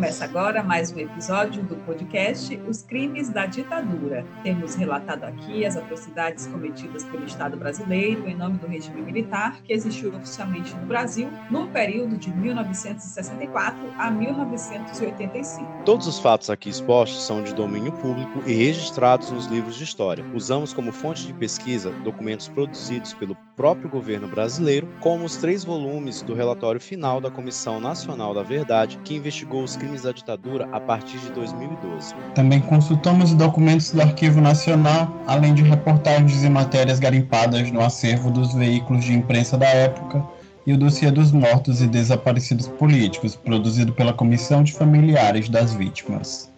Começa agora mais um episódio do podcast Os Crimes da Ditadura. Temos relatado aqui as atrocidades cometidas pelo Estado brasileiro em nome do regime militar que existiu oficialmente no Brasil no período de 1964 a 1985. Todos os fatos aqui expostos são de domínio público e registrados nos livros de história. Usamos como fonte de pesquisa documentos produzidos pelo próprio governo brasileiro, como os três volumes do relatório final da Comissão Nacional da Verdade, que investigou os crimes da ditadura a partir de 2012. Também consultamos documentos do Arquivo Nacional, além de reportagens e matérias garimpadas no acervo dos veículos de imprensa da época e o dossiê dos mortos e desaparecidos políticos, produzido pela Comissão de Familiares das Vítimas.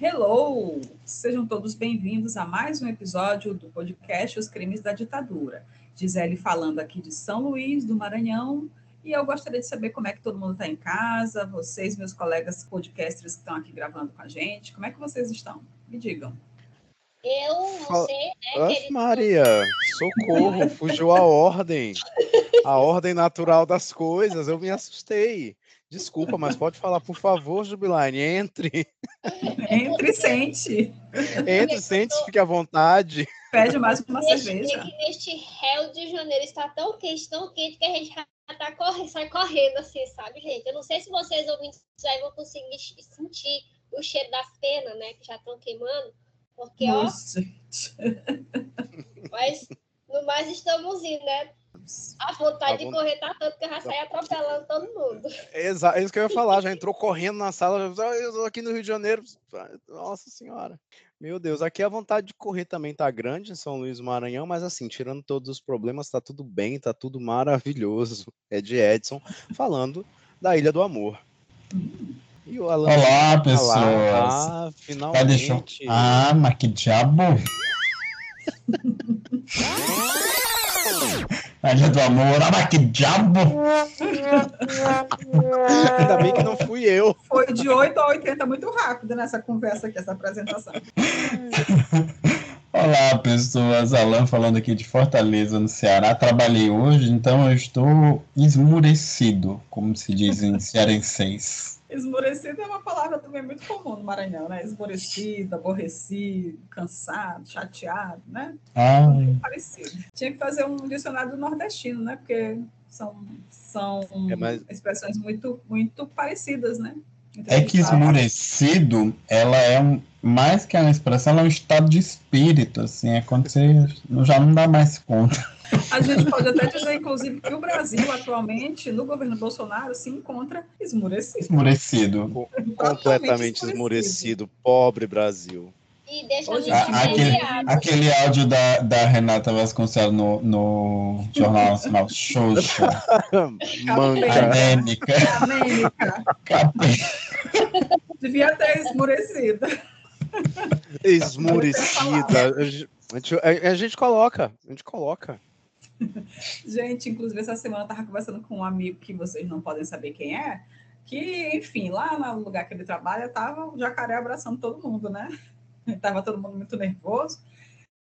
Hello! Sejam todos bem-vindos a mais um episódio do podcast Os Crimes da Ditadura. Gisele falando aqui de São Luís, do Maranhão, e eu gostaria de saber como é que todo mundo está em casa, vocês, meus colegas podcasters que estão aqui gravando com a gente, como é que vocês estão? Me digam. Eu, você, né, querido? Maria, socorro, fugiu a ordem. A ordem natural das coisas, eu me assustei. Desculpa, mas pode falar, por favor, Jubilaine, entre. Entre e sente. Entre, sente, fique à vontade. Pede mais uma neste, cerveja. Neste Rio de Janeiro está tão quente, tão quente, que a gente já tá correndo, sai correndo assim, sabe, gente? Eu não sei se vocês ouvintes aí vão conseguir sentir o cheiro das penas, né, que já estão queimando, porque, Nossa, ó, mas no mais estamos indo, né? A vontade A de correr tá tanto que eu já saí atropelando todo mundo. Exa é isso que eu ia falar, já entrou correndo na sala, já, "Ah, eu tô aqui no Rio de Janeiro. Nossa senhora. Meu Deus, aqui a vontade de correr também tá grande em São Luís do Maranhão, mas assim, tirando todos os problemas, tá tudo bem, tá tudo maravilhoso. É de Edson falando da Ilha do Amor. E o Alan Olá, pessoas. ah, Ah, eu... finalmente. Ah, mas que diabo! Ilha do Amor, ah, mas que diabo! Ainda bem que não fui eu. Foi de 8 a 80 muito rápido nessa conversa aqui, essa apresentação. Olá, pessoas. Alan falando aqui de Fortaleza, no Ceará. Trabalhei hoje, então eu estou esmurecido, como se diz em cearenseis. Esmorecido é uma palavra também muito comum no Maranhão, né? Esmorecido, aborrecido, cansado, chateado, né? Ai, Parecido. Tinha que fazer um dicionário do nordestino, né? Porque são, são É, mas- expressões muito, muito parecidas, né? Então, é que esmurecido, ela é um, mais que uma expressão, ela é um estado de espírito, assim, é quando você já não dá mais conta. A gente pode até dizer, inclusive, que o Brasil, atualmente, no governo Bolsonaro, se encontra esmurecido. Esmurecido. Completamente esmorecido. Pobre Brasil. E deixa Hoje a gente a- aquele-. Aquele áudio da, da Renata Vasconcelos no, no Jornal Nacional, Xoxa, Manca. anêmica, capeta. devia ter esmurecido. Esmurecida. A gente, a- a gente coloca. A gente coloca. Gente, inclusive, essa semana eu estava conversando com um amigo que vocês não podem saber quem é, que, enfim, lá no lugar que ele trabalha, estava o jacaré abraçando todo mundo, né? Estava todo mundo muito nervoso.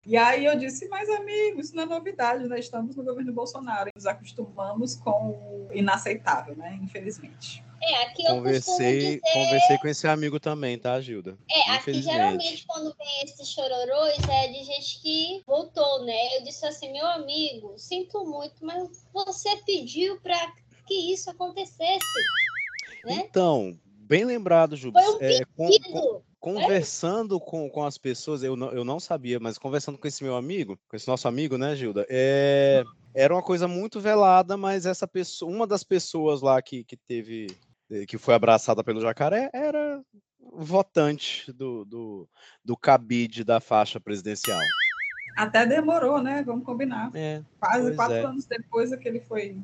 E aí eu disse, mas amigo, isso não é novidade, né? Estamos no governo Bolsonaro, nos acostumamos com o inaceitável, né? Infelizmente. É, aqui eu Conversei, dizer conversei com esse amigo também, tá, Gilda? É, aqui geralmente quando vem esses chororôs é de gente que voltou, né? Eu disse assim, meu amigo, sinto muito, mas você pediu para que isso acontecesse, né? Então, bem lembrado, Juba. Foi um É, com- com- Pedido. conversando com, com as pessoas, eu não, eu não sabia, mas conversando com esse meu amigo, com esse nosso amigo, né, Gilda? É, era uma coisa muito velada, mas essa pessoa, uma das pessoas lá que, que teve, que foi abraçada pelo jacaré, era votante do, do, do cabide da faixa presidencial. Até demorou, né? Vamos combinar. É, Quase quatro é. anos depois é que ele foi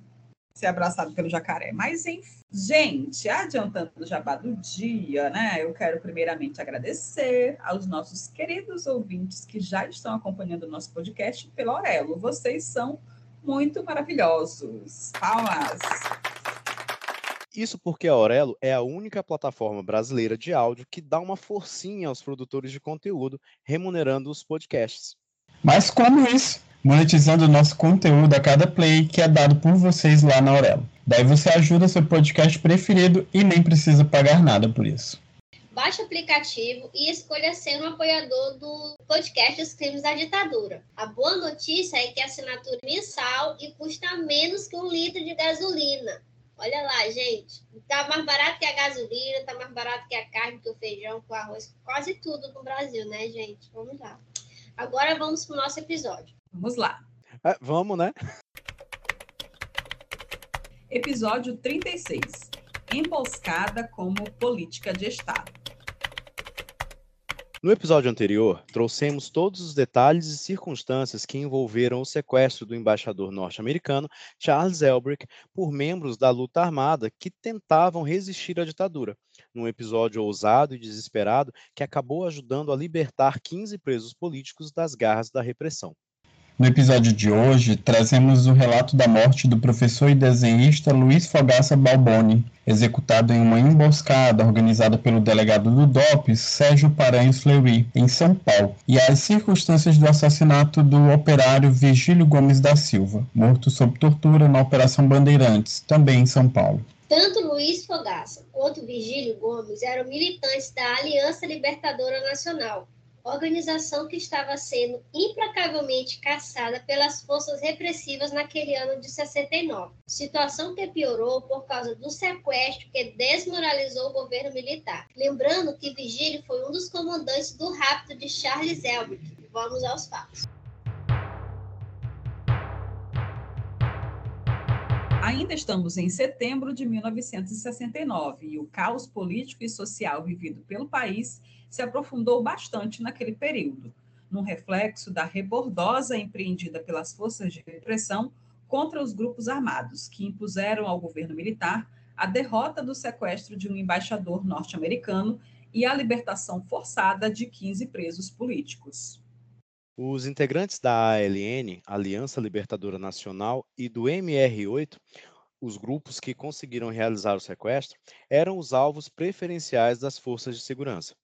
ser abraçado pelo jacaré. Mas, enfim, gente, adiantando o jabá do dia, né? Eu quero primeiramente agradecer aos nossos queridos ouvintes que já estão acompanhando o nosso podcast pelo Aurelo. Vocês são muito maravilhosos. Palmas! Isso porque a Aurelo é a única plataforma brasileira de áudio que dá uma forcinha aos produtores de conteúdo, remunerando os podcasts. Mas como isso? Monetizando o nosso conteúdo a cada play que é dado por vocês lá na Aurelo. Daí você ajuda seu podcast preferido e nem precisa pagar nada por isso. Baixe o aplicativo e escolha ser um apoiador do podcast Os Crimes da Ditadura. A boa notícia é que a assinatura é mensal e custa menos que um litro de gasolina. Olha lá, gente. Tá mais barato que a gasolina, tá mais barato que a carne, que o feijão, que o arroz, quase tudo no Brasil, né, gente? Vamos lá. Agora vamos pro nosso episódio. Vamos lá. É, vamos, né? Episódio 36. Emboscada como política de Estado. No episódio anterior, trouxemos todos os detalhes e circunstâncias que envolveram o sequestro do embaixador norte-americano Charles Elbrick por membros da luta armada que tentavam resistir à ditadura, num episódio ousado e desesperado que acabou ajudando a libertar 15 presos políticos das garras da repressão. No episódio de hoje, trazemos o relato da morte do professor e desenhista Luiz Fogaça Balboni, executado em uma emboscada organizada pelo delegado do DOPS, Sérgio Paranhos Fleury, em São Paulo, e as circunstâncias do assassinato do operário Virgílio Gomes da Silva, morto sob tortura na Operação Bandeirantes, também em São Paulo. Tanto Luiz Fogaça quanto Virgílio Gomes eram militantes da Aliança Libertadora Nacional, organização que estava sendo implacavelmente caçada pelas forças repressivas naquele ano de 69. Situação que piorou por causa do sequestro que desmoralizou o governo militar. Lembrando que Vigílio foi um dos comandantes do rapto de Charles Elbrick. Vamos aos fatos. Ainda estamos em setembro de 1969 e o caos político e social vivido pelo país se aprofundou bastante naquele período, num reflexo da rebordosa empreendida pelas forças de repressão contra os grupos armados, que impuseram ao governo militar a derrota do sequestro de um embaixador norte-americano e a libertação forçada de 15 presos políticos. Os integrantes da ALN, Aliança Libertadora Nacional, e do MR8, os grupos que conseguiram realizar o sequestro, eram os alvos preferenciais das forças de segurança.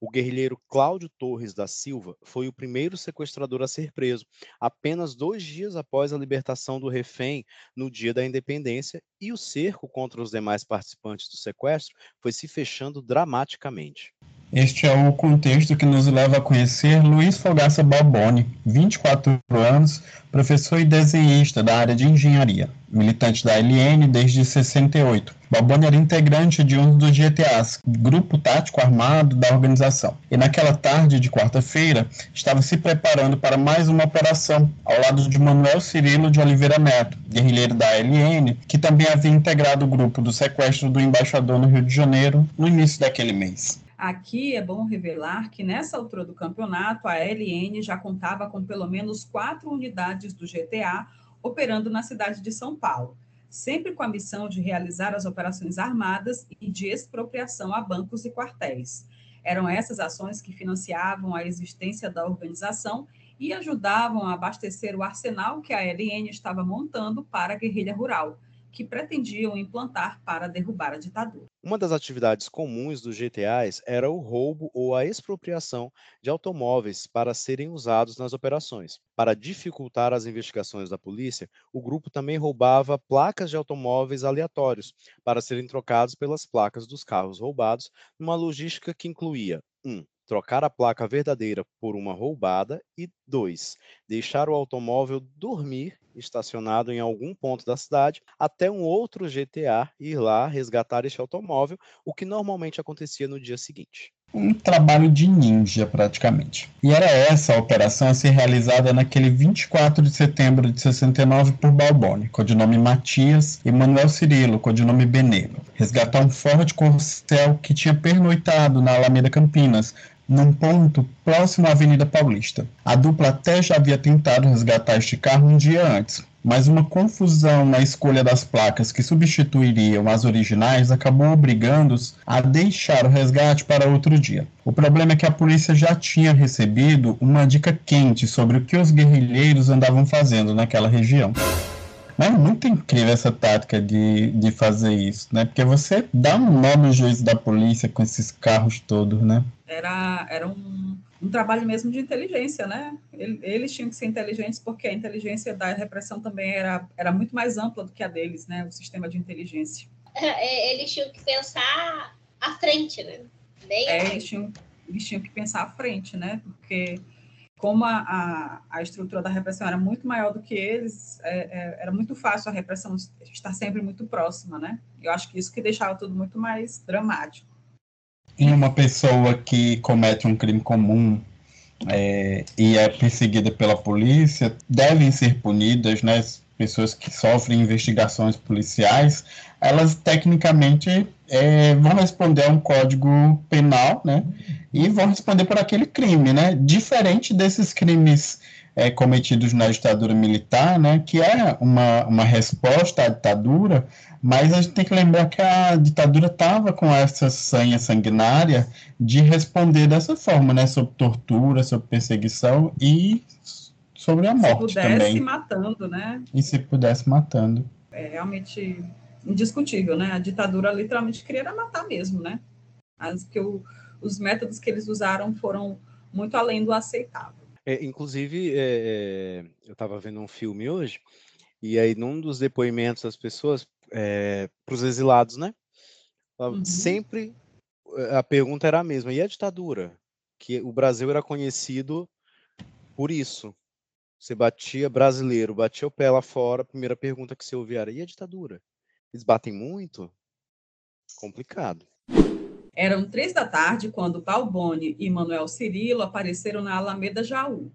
O guerrilheiro Cláudio Torres da Silva foi o primeiro sequestrador a ser preso, apenas dois dias após a libertação do refém no dia da independência, e o cerco contra os demais participantes do sequestro foi se fechando dramaticamente. Este é o contexto que nos leva a conhecer Luiz Fogaça Balboni, 24 anos, professor e desenhista da área de engenharia, militante da LN desde 68. Balboni era integrante de um dos GTAs, Grupo Tático Armado da organização, e naquela tarde de quarta-feira estava se preparando para mais uma operação, ao lado de Manuel Cirilo de Oliveira Neto, guerrilheiro da LN, que também havia integrado o grupo do sequestro do embaixador no Rio de Janeiro no início daquele mês. Aqui é bom revelar que nessa altura do campeonato, a LN já contava com pelo menos quatro unidades do GTA operando na cidade de São Paulo, sempre com a missão de realizar as operações armadas e de expropriação a bancos e quartéis. Eram essas ações que financiavam a existência da organização e ajudavam a abastecer o arsenal que a LN estava montando para a guerrilha rural que pretendiam implantar para derrubar a ditadura. Uma das atividades comuns dos GTAs era o roubo ou a expropriação de automóveis para serem usados nas operações. Para dificultar as investigações da polícia, o grupo também roubava placas de automóveis aleatórios para serem trocados pelas placas dos carros roubados, numa logística que incluía 1. Um, trocar a placa verdadeira por uma roubada e dois, deixar o automóvel dormir estacionado em algum ponto da cidade até um outro GTA ir lá resgatar este automóvel, o que normalmente acontecia no dia seguinte. Um trabalho de ninja, praticamente. E era essa a operação a ser realizada naquele 24 de setembro de 69 por Balboni, codinome Matias, e Manuel Cirilo, codinome Benelo. Resgatar um Ford Corcel que tinha pernoitado na Alameda Campinas, num ponto próximo à Avenida Paulista. A dupla até já havia tentado resgatar este carro um dia antes, mas uma confusão na escolha das placas que substituiriam as originais acabou obrigando-os a deixar o resgate para outro dia. O problema é que a polícia já tinha recebido uma dica quente sobre o que os guerrilheiros andavam fazendo naquela região. Mas é muito incrível essa tática de, de fazer isso, né? Porque você dá um nó no juízo da polícia com esses carros todos, né? Era, era um, um trabalho mesmo de inteligência, né? Eles tinham que ser inteligentes porque a inteligência da repressão também era, era muito mais ampla do que a deles, né? O sistema de inteligência. É, eles tinham que pensar à frente, né? Bem é, eles tinham, eles tinham que pensar à frente, né? Porque como a, a, a, estrutura da repressão era muito maior do que eles, é, é, era muito fácil a repressão estar sempre muito próxima, né? Eu acho que isso que deixava tudo muito mais dramático. E uma pessoa que comete um crime comum é, e é perseguida pela polícia devem ser punidas, né? Pessoas que sofrem investigações policiais, elas tecnicamente é, vão responder a um código penal, né? E vão responder por aquele crime, né? Diferente desses crimes é, cometidos na ditadura militar, né? Que é uma, uma resposta à ditadura, mas a gente tem que lembrar que a ditadura estava com essa sanha sanguinária de responder dessa forma, né? Sobre tortura, sobre perseguição e sobre a morte também. Se pudesse também. matando, né? E se pudesse matando. É realmente indiscutível, né? A ditadura literalmente queria matar mesmo, né? As, que o, os métodos que eles usaram foram muito além do aceitável. É, inclusive, é, é eu estava vendo um filme hoje, e aí num dos depoimentos das pessoas, é, para os exilados, né? Uhum. Sempre é, a pergunta era a mesma, e a ditadura? Que o Brasil era conhecido por isso. Você batia brasileiro, batia o pé lá fora, a primeira pergunta que você ouvia era, e a ditadura? Eles batem muito? Complicado. Eram três da tarde quando Balboni e Manuel Cirilo apareceram na Alameda Jaú.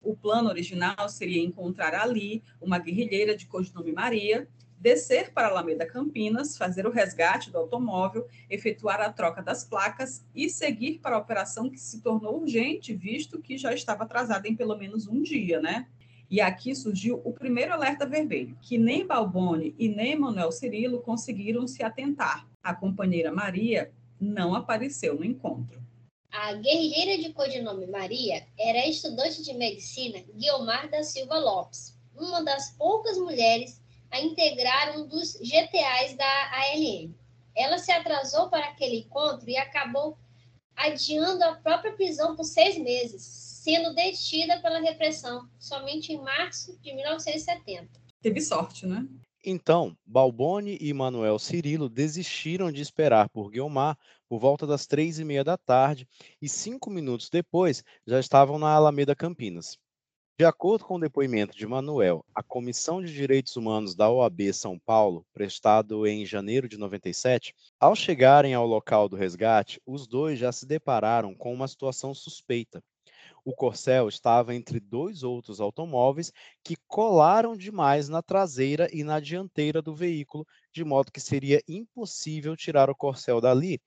O plano original seria encontrar ali uma guerrilheira de codinome Maria, descer para a Alameda Campinas, fazer o resgate do automóvel, efetuar a troca das placas e seguir para a operação que se tornou urgente, visto que já estava atrasada em pelo menos um dia, né? E aqui surgiu o primeiro alerta vermelho, que nem Balboni e nem Manuel Cirilo conseguiram se atentar. A companheira Maria não apareceu no encontro. A guerrilheira de codinome Maria era estudante de medicina Guiomar da Silva Lopes, uma das poucas mulheres a integrar um dos GTAs da ALM. Ela se atrasou para aquele encontro e acabou adiando a própria prisão por seis meses, sendo detida pela repressão somente em março de 1970. Teve sorte, né? Então, Balboni e Manuel Cirilo desistiram de esperar por Guiomar por volta das três e meia da tarde e cinco minutos depois já estavam na Alameda Campinas. De acordo com o depoimento de Manuel, a Comissão de Direitos Humanos da OAB São Paulo, prestado em janeiro de 97, ao chegarem ao local do resgate, os dois já se depararam com uma situação suspeita. O Corcel estava entre dois outros automóveis que colaram demais na traseira e na dianteira do veículo, de modo que seria impossível tirar o Corcel dali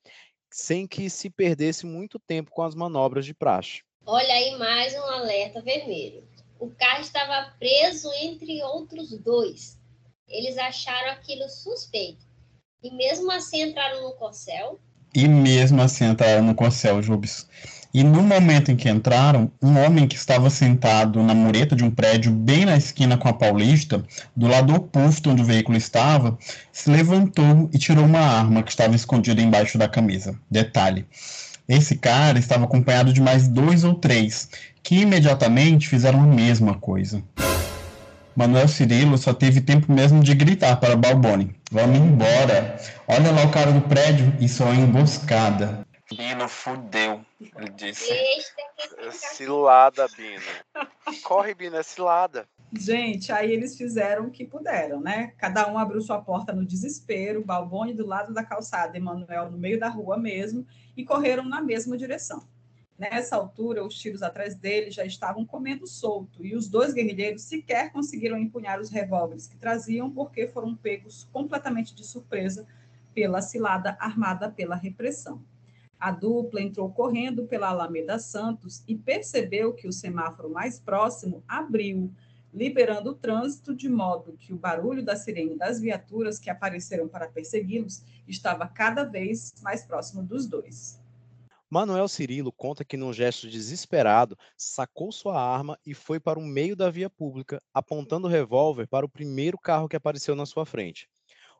sem que se perdesse muito tempo com as manobras de praxe. Olha aí mais um alerta vermelho. O carro estava preso entre outros dois. Eles acharam aquilo suspeito. E mesmo assim entraram no Corcel. E mesmo assim entraram no Corcel, Jubes. E no momento em que entraram, um homem que estava sentado na mureta de um prédio bem na esquina com a Paulista, do lado oposto onde o veículo estava, se levantou e tirou uma arma que estava escondida embaixo da camisa. Detalhe: esse cara estava acompanhado de mais dois ou três, que imediatamente fizeram a mesma coisa. Manuel Cirilo só teve tempo mesmo de gritar para Balboni: Vamos embora! Olha lá o cara do prédio, isso é uma emboscada. Bino fudeu, ele disse. Cilada, Bino. Corre, Bino, é cilada. Gente, aí eles fizeram o que puderam, né? Cada um abriu sua porta no desespero, Balboni do lado da calçada, Emanuel no meio da rua mesmo, e correram na mesma direção. Nessa altura, os tiros atrás deles já estavam comendo solto, e os dois guerrilheiros sequer conseguiram empunhar os revólveres que traziam, porque foram pegos completamente de surpresa pela cilada armada pela repressão. A dupla entrou correndo pela Alameda Santos e percebeu que o semáforo mais próximo abriu, liberando o trânsito de modo que o barulho da sirene das viaturas que apareceram para persegui-los estava cada vez mais próximo dos dois. Manuel Cirilo conta que, num gesto desesperado, sacou sua arma e foi para o meio da via pública, apontando o revólver para o primeiro carro que apareceu na sua frente.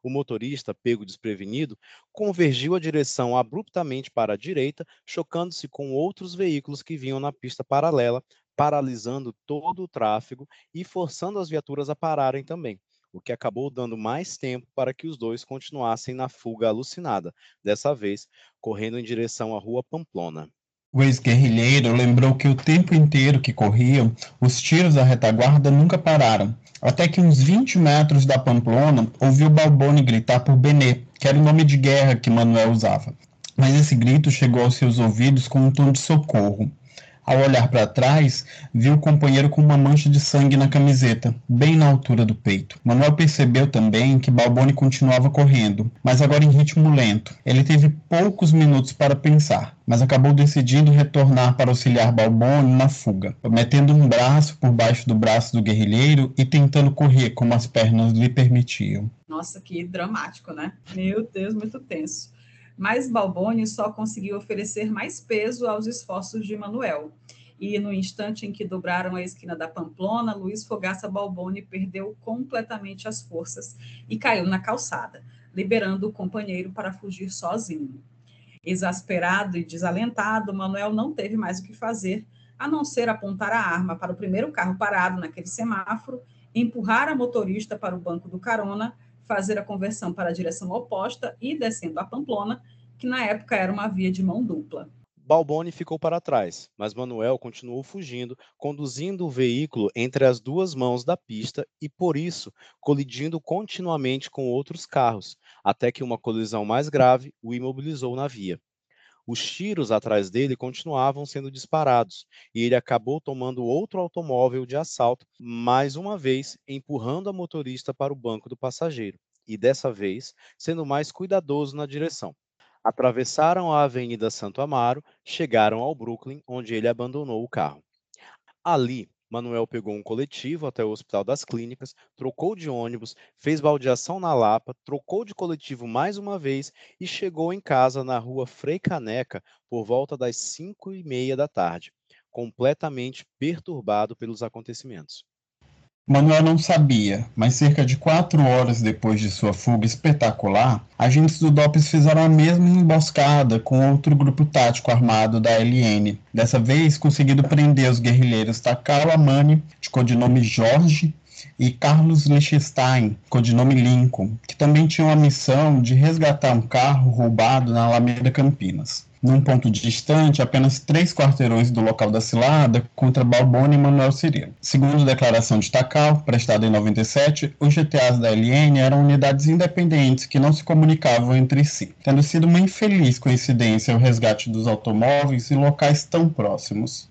O motorista, pego desprevenido, convergiu a direção abruptamente para a direita, chocando-se com outros veículos que vinham na pista paralela, paralisando todo o tráfego e forçando as viaturas a pararem também, o que acabou dando mais tempo para que os dois continuassem na fuga alucinada, dessa vez correndo em direção à rua Pamplona. O ex-guerrilheiro lembrou que o tempo inteiro que corriam, os tiros da retaguarda nunca pararam, até que uns 20 metros da Pamplona ouviu Balboni gritar por Benê, que era o nome de guerra que Manuel usava. Mas esse grito chegou aos seus ouvidos com um tom de socorro. Ao olhar para trás, viu o companheiro com uma mancha de sangue na camiseta, bem na altura do peito. Manuel percebeu também que Balboni continuava correndo, mas agora em ritmo lento. Ele teve poucos minutos para pensar, mas acabou decidindo retornar para auxiliar Balboni na fuga, metendo um braço por baixo do braço do guerrilheiro e tentando correr como as pernas lhe permitiam. Nossa, que dramático, né? Meu Deus, muito tenso mas Balboni só conseguiu oferecer mais peso aos esforços de Manuel. E no instante em que dobraram a esquina da Pamplona, Luiz Fogaça Balboni perdeu completamente as forças e caiu na calçada, liberando o companheiro para fugir sozinho. Exasperado e desalentado, Manuel não teve mais o que fazer, a não ser apontar a arma para o primeiro carro parado naquele semáforo, empurrar a motorista para o banco do carona fazer a conversão para a direção oposta e descendo a Pamplona, que na época era uma via de mão dupla. Balboni ficou para trás, mas Manuel continuou fugindo, conduzindo o veículo entre as duas mãos da pista e, por isso, colidindo continuamente com outros carros, até que uma colisão mais grave o imobilizou na via. Os tiros atrás dele continuavam sendo disparados e ele acabou tomando outro automóvel de assalto, mais uma vez empurrando a motorista para o banco do passageiro e dessa vez sendo mais cuidadoso na direção. Atravessaram a Avenida Santo Amaro, chegaram ao Brooklyn, onde ele abandonou o carro. Ali, Manuel pegou um coletivo até o Hospital das Clínicas, trocou de ônibus, fez baldeação na Lapa, trocou de coletivo mais uma vez e chegou em casa na rua Frei Caneca por volta das cinco e meia da tarde, completamente perturbado pelos acontecimentos. Manuel não sabia, mas cerca de quatro horas depois de sua fuga espetacular, agentes do DOPS fizeram a mesma emboscada com outro grupo tático armado da LN, dessa vez conseguindo prender os guerrilheiros Takao Amani, de codinome Jorge, e Carlos Lichtenstein, codinome Lincoln, que também tinham a missão de resgatar um carro roubado na Alameda Campinas num ponto distante, apenas três quarteirões do local da cilada, contra Balboni e Manuel Cirilo. Segundo declaração de Takal, prestada em 97, os GTAs da LN eram unidades independentes que não se comunicavam entre si, tendo sido uma infeliz coincidência o resgate dos automóveis em locais tão próximos.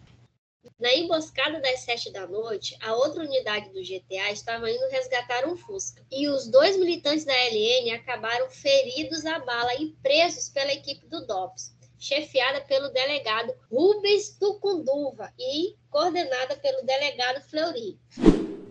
Na emboscada das sete da noite, a outra unidade do GTA estava indo resgatar um Fusca. E os dois militantes da LN acabaram feridos à bala e presos pela equipe do DOPS chefiada pelo delegado Rubens Tucunduva e coordenada pelo delegado Fleury.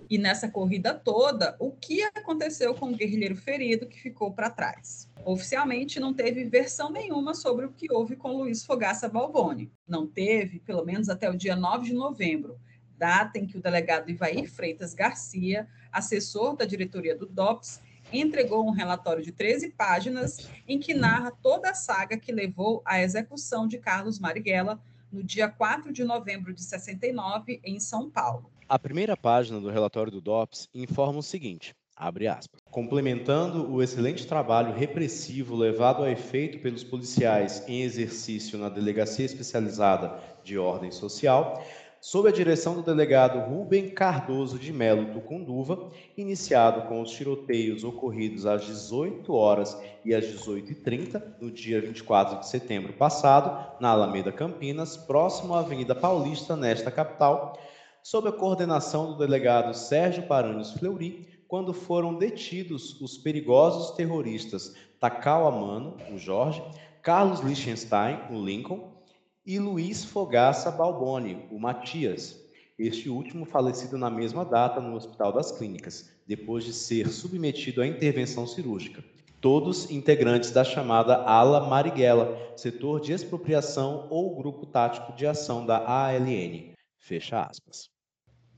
E nessa corrida toda, o que aconteceu com o guerrilheiro ferido que ficou para trás? Oficialmente não teve versão nenhuma sobre o que houve com Luiz Fogaça Balboni. Não teve, pelo menos até o dia 9 de novembro, data em que o delegado Ivair Freitas Garcia, assessor da diretoria do DOPS, entregou um relatório de 13 páginas em que narra toda a saga que levou à execução de Carlos Marighella no dia 4 de novembro de 69 em São Paulo. A primeira página do relatório do DOPS informa o seguinte: abre aspas. Complementando o excelente trabalho repressivo levado a efeito pelos policiais em exercício na Delegacia Especializada de Ordem Social, sob a direção do delegado Rubem Cardoso de Melo Tucunduva, iniciado com os tiroteios ocorridos às 18 horas e às 18h30, no dia 24 de setembro passado, na Alameda Campinas, próximo à Avenida Paulista, nesta capital, sob a coordenação do delegado Sérgio Paranhos Fleury, quando foram detidos os perigosos terroristas Takao Amano, o Jorge, Carlos Lichtenstein, o Lincoln, e Luiz Fogaça Balboni, o Matias, este último falecido na mesma data no Hospital das Clínicas, depois de ser submetido à intervenção cirúrgica. todos integrantes da chamada Ala Marighella, setor de expropriação ou grupo tático de ação da ALN. Fecha aspas.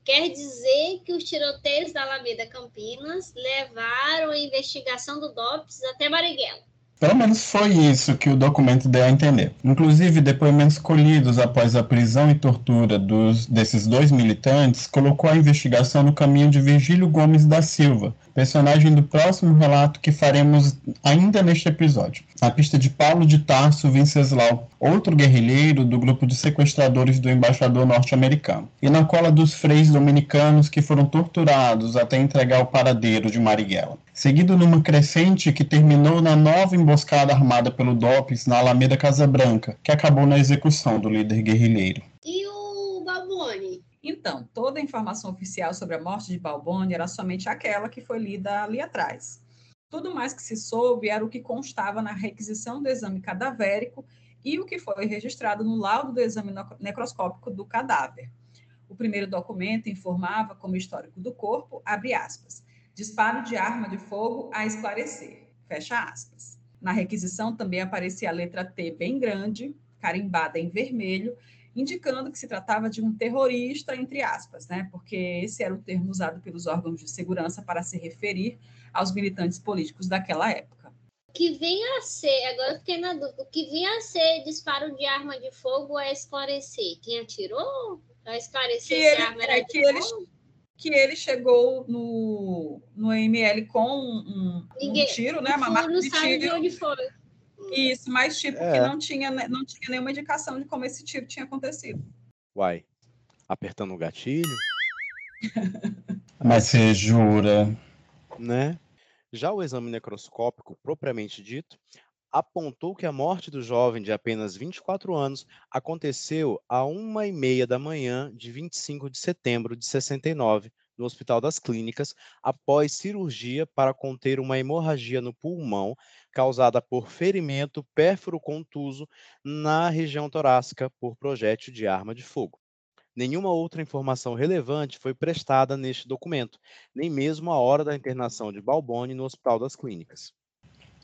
Quer dizer que os tiroteios da Alameda Campinas levaram a investigação do DOPS até Marighella. Pelo menos foi isso que o documento deu a entender. Inclusive, depoimentos colhidos após a prisão e tortura dos, desses dois militantes colocou a investigação no caminho de Virgílio Gomes da Silva, personagem do próximo relato que faremos ainda neste episódio. Na pista de Paulo de Tarso Venceslau, outro guerrilheiro do grupo de sequestradores do embaixador norte-americano, e na cola dos freis dominicanos que foram torturados até entregar o paradeiro de Marighella seguido numa crescente que terminou na nova emboscada armada pelo DOPS na Alameda Casa Branca, que acabou na execução do líder guerrilheiro. E o Balboni? Então, toda a informação oficial sobre a morte de Balboni era somente aquela que foi lida ali atrás. Tudo mais que se soube era o que constava na requisição do exame cadavérico e o que foi registrado no laudo do exame necroscópico do cadáver. O primeiro documento informava como histórico do corpo, abre aspas, disparo de arma de fogo a esclarecer, fecha aspas. Na requisição também aparecia a letra T bem grande, carimbada em vermelho, indicando que se tratava de um terrorista, entre aspas, né? Porque esse era o termo usado pelos órgãos de segurança para se referir aos militantes políticos daquela época. Que vinha a ser, agora eu fiquei na dúvida, o que vinha a ser disparo de arma de fogo a esclarecer? Quem atirou? A esclarecer que ele, a arma era é, que eles, que ele chegou no, no ML com um, um tiro, né? Uma marca de tiro. De onde foi. Isso, mas tipo é. que não tinha, não tinha nenhuma indicação de como esse tiro tinha acontecido. Uai, apertando o gatilho? mas você jura? Né? Já o exame necroscópico propriamente dito apontou que a morte do jovem de apenas 24 anos aconteceu a uma e meia da manhã de 25 de setembro de 69, no Hospital das Clínicas, após cirurgia para conter uma hemorragia no pulmão causada por ferimento pérfuro contuso na região torácica por projétil de arma de fogo. Nenhuma outra informação relevante foi prestada neste documento, nem mesmo a hora da internação de Balboni no Hospital das Clínicas.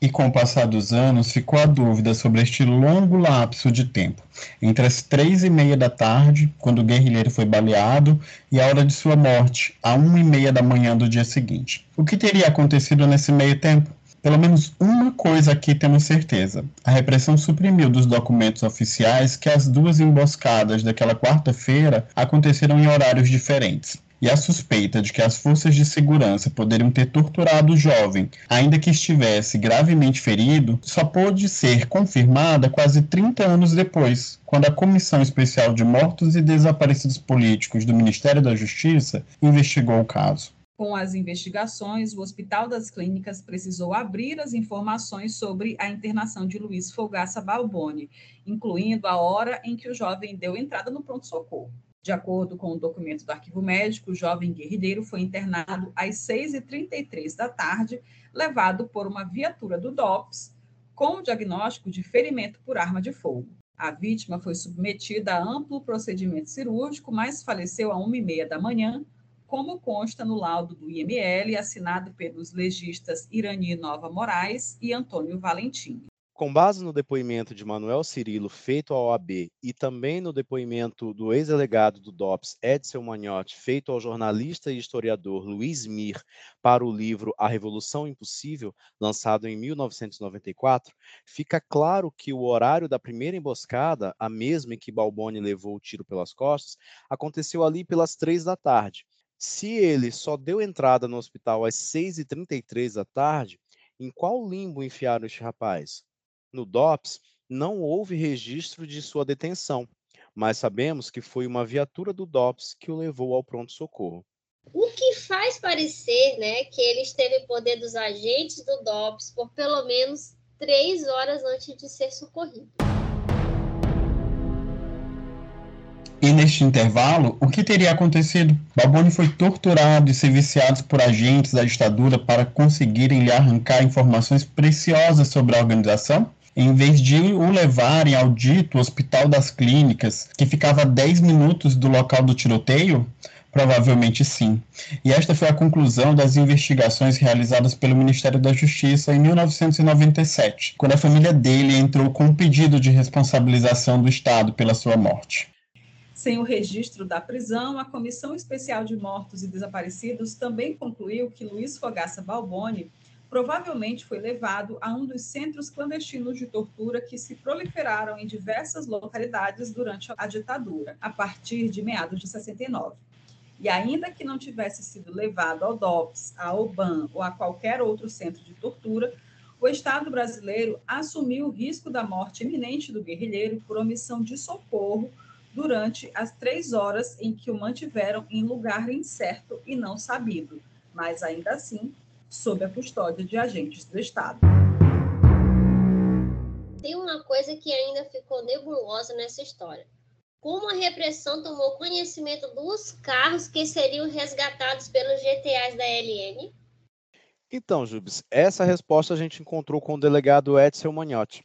E com o passar dos anos, ficou a dúvida sobre este longo lapso de tempo, entre as três e meia da tarde, quando o guerrilheiro foi baleado, e a hora de sua morte, a uma e meia da manhã do dia seguinte. O que teria acontecido nesse meio tempo? Pelo menos uma coisa aqui temos certeza. A repressão suprimiu dos documentos oficiais que as duas emboscadas daquela quarta-feira aconteceram em horários diferentes e a suspeita de que as forças de segurança poderiam ter torturado o jovem, ainda que estivesse gravemente ferido, só pôde ser confirmada quase 30 anos depois, quando a Comissão Especial de Mortos e Desaparecidos Políticos do Ministério da Justiça investigou o caso. Com as investigações, o Hospital das Clínicas precisou abrir as informações sobre a internação de Luiz Fogaça Balboni, incluindo a hora em que o jovem deu entrada no pronto-socorro. De acordo com o documento do arquivo médico, o jovem guerrilheiro foi internado às 6h33 da tarde, levado por uma viatura do DOPS, com diagnóstico de ferimento por arma de fogo. A vítima foi submetida a amplo procedimento cirúrgico, mas faleceu a 1h30 da manhã, como consta no laudo do IML, assinado pelos legistas Irani Nova Moraes e Antônio Valentim. Com base no depoimento de Manuel Cirilo feito ao OAB e também no depoimento do ex-delegado do DOPS, Edson Maniotti, feito ao jornalista e historiador Luiz Mir para o livro A Revolução Impossível, lançado em 1994, fica claro que o horário da primeira emboscada, a mesma em que Balboni levou o tiro pelas costas, aconteceu ali pelas três da tarde. Se ele só deu entrada no hospital às 6h33 da tarde, em qual limbo enfiaram este rapaz? No DOPS, não houve registro de sua detenção, mas sabemos que foi uma viatura do DOPS que o levou ao pronto-socorro. O que faz parecer né, que ele esteve poder dos agentes do DOPS por pelo menos três horas antes de ser socorrido. E neste intervalo, o que teria acontecido? Baboni foi torturado e serviciado por agentes da ditadura para conseguirem lhe arrancar informações preciosas sobre a organização? Em vez de o levarem ao dito Hospital das Clínicas, que ficava a 10 minutos do local do tiroteio, Provavelmente sim. E esta foi a conclusão das investigações realizadas pelo Ministério da Justiça em 1997, quando a família dele entrou com um pedido de responsabilização do Estado pela sua morte. Sem o registro da prisão, a Comissão Especial de Mortos e Desaparecidos também concluiu que Luiz Fogaça Balboni provavelmente foi levado a um dos centros clandestinos de tortura que se proliferaram em diversas localidades durante a ditadura, a partir de meados de 69. E ainda que não tivesse sido levado ao DOPS, à OBAN ou a qualquer outro centro de tortura, o Estado brasileiro assumiu o risco da morte iminente do guerrilheiro por omissão de socorro durante as três horas em que o mantiveram em lugar incerto e não sabido, mas ainda assim sob a custódia de agentes do Estado. Tem uma coisa que ainda ficou nebulosa nessa história. Como a repressão tomou conhecimento dos carros que seriam resgatados pelos GTAs da LN? Então, Jubes, essa resposta a gente encontrou com o delegado Edson Maniotti,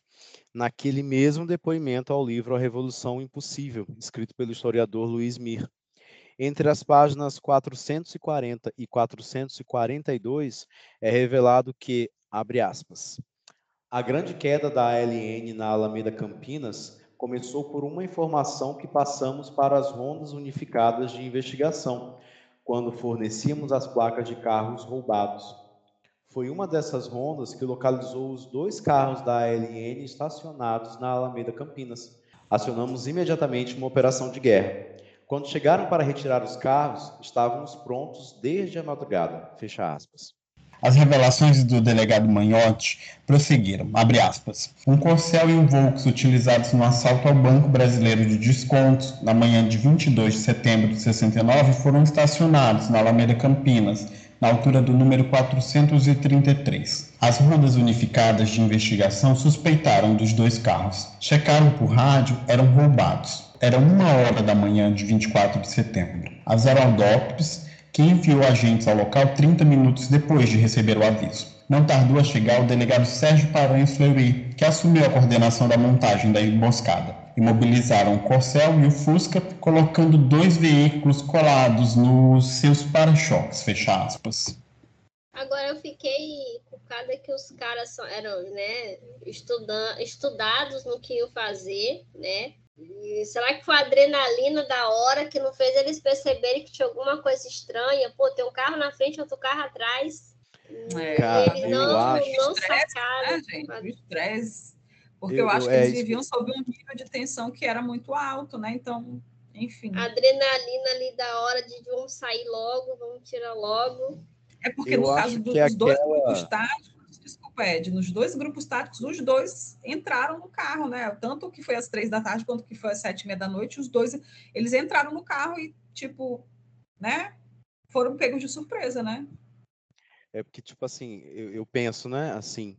naquele mesmo depoimento ao livro A Revolução Impossível, escrito pelo historiador Luiz Mir. Entre as páginas 440 e 442 é revelado que, abre aspas, a grande queda da ALN na Alameda Campinas começou por uma informação que passamos para as rondas unificadas de investigação, quando fornecíamos as placas de carros roubados. Foi uma dessas rondas que localizou os dois carros da ALN estacionados na Alameda Campinas. Acionamos imediatamente uma operação de guerra. Quando chegaram para retirar os carros, estávamos prontos desde a madrugada. Fecha aspas. As revelações do delegado Manhotti prosseguiram, aspas, Um Corcel e um Volks utilizados no assalto ao Banco Brasileiro de Descontos na manhã de 22 de setembro de 69 foram estacionados na Alameda Campinas, na altura do número 433. As rondas unificadas de investigação suspeitaram dos dois carros. Checaram por rádio, eram roubados. Era uma hora da manhã de 24 de setembro. As Heraldópolis, que enviou agentes ao local 30 minutos depois de receber o aviso. Não tardou a chegar o delegado Sérgio Paranhos Fleury, que assumiu a coordenação da montagem da emboscada. Imobilizaram o Corcel e o Fusca, colocando dois veículos colados nos seus para-choques, fecha aspas. Agora eu fiquei culpada que os caras eram né, estudados no que iam fazer, né? E será que foi a adrenalina da hora que não fez eles perceberem que tinha alguma coisa estranha? Pô, tem um carro na frente, outro carro atrás. É, Cara, eles não, acho. não sacaram. Né, gente? Estresse. Porque eu, eu acho que é, eles viviam sob um nível de tensão que era muito alto, né? Então, enfim. A adrenalina ali da hora de vamos sair logo, vamos tirar logo. É porque eu no caso dos aquela... dois grupos táticos, desculpa, Ed, nos dois grupos táticos, os dois entraram no carro, né? Tanto que foi às três da tarde quanto que foi às sete e meia da noite, os dois, eles entraram no carro e, tipo, né? Foram pegos de surpresa, né? É porque, tipo assim, eu, eu penso, né, assim,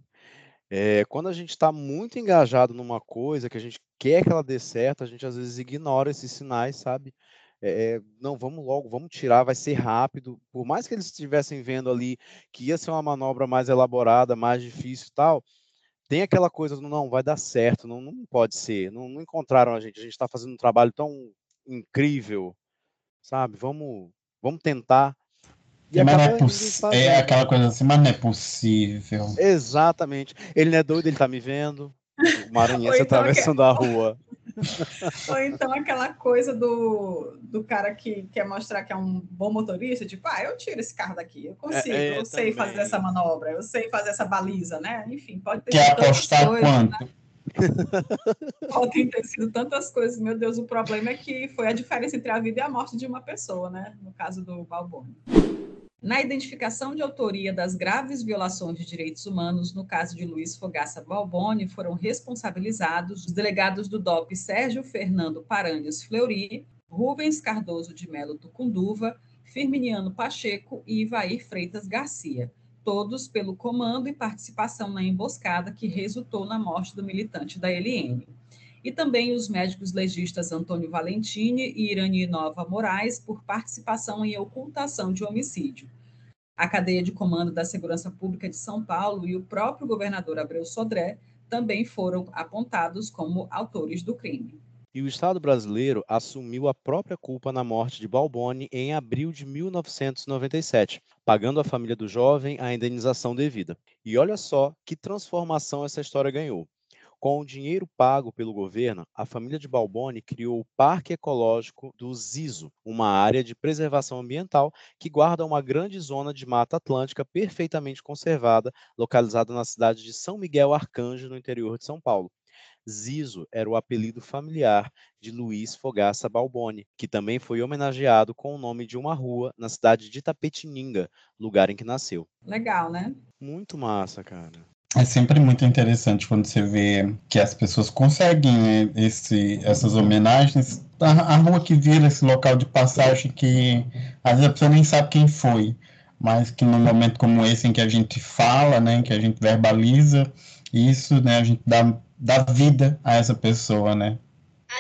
é, quando a gente está muito engajado numa coisa, que a gente quer que ela dê certo, a gente às vezes ignora esses sinais, sabe? É, não, vamos logo, vamos tirar, vai ser rápido. Por mais que eles estivessem vendo ali que ia ser uma manobra mais elaborada, mais difícil e tal, tem aquela coisa do não, vai dar certo, não, não pode ser, não, não encontraram a gente, a gente está fazendo um trabalho tão incrível, sabe? Vamos, vamos tentar. E mas não é, é aquela coisa assim, mas não é possível. Exatamente. Ele não é doido, ele tá me vendo. O maranhense então, atravessando a rua. Ou então aquela coisa do, do cara que quer mostrar que é um bom motorista, tipo, ah, eu tiro esse carro daqui, eu consigo, é, é, eu sei fazer essa manobra, eu sei fazer essa baliza, né? Enfim, pode ter Quer apostar coisas, quanto? Né? Podem ter sido tantas coisas, meu Deus, o problema é que foi a diferença entre a vida e a morte de uma pessoa, né? No caso do Balboni. Na identificação de autoria das graves violações de direitos humanos, no caso de Luiz Fogaça Balboni, foram responsabilizados os delegados do DOP Sérgio Fernando Paranhos Fleury, Rubens Cardoso de Melo Tucunduva, Firminiano Pacheco e Ivair Freitas Garcia, todos pelo comando e participação na emboscada que resultou na morte do militante da LN. E também os médicos legistas Antônio Valentini e Irani Nova Moraes por participação em ocultação de homicídio. A cadeia de comando da Segurança Pública de São Paulo e o próprio governador Abreu Sodré também foram apontados como autores do crime. e o Estado brasileiro assumiu a própria culpa na morte de Balboni em abril de 1997, pagando à família do jovem a indenização devida. E olha só que transformação essa história ganhou. Com o dinheiro pago pelo governo, a família de Balboni criou o Parque Ecológico do Zizo, uma área de preservação ambiental que guarda uma grande zona de mata atlântica perfeitamente conservada, localizada na cidade de São Miguel Arcanjo, no interior de São Paulo. Zizo era o apelido familiar de Luiz Fogaça Balboni, que também foi homenageado com o nome de uma rua na cidade de Tapetininga, lugar em que nasceu. Legal, né? Muito massa, cara. É sempre muito interessante quando você vê que as pessoas conseguem né, esse, essas homenagens. A, a, rua que vira esse local de passagem que às vezes a pessoa nem sabe quem foi, mas que num momento como esse em que a gente fala, né, que a gente verbaliza isso, né, a gente dá, dá vida a essa pessoa, né?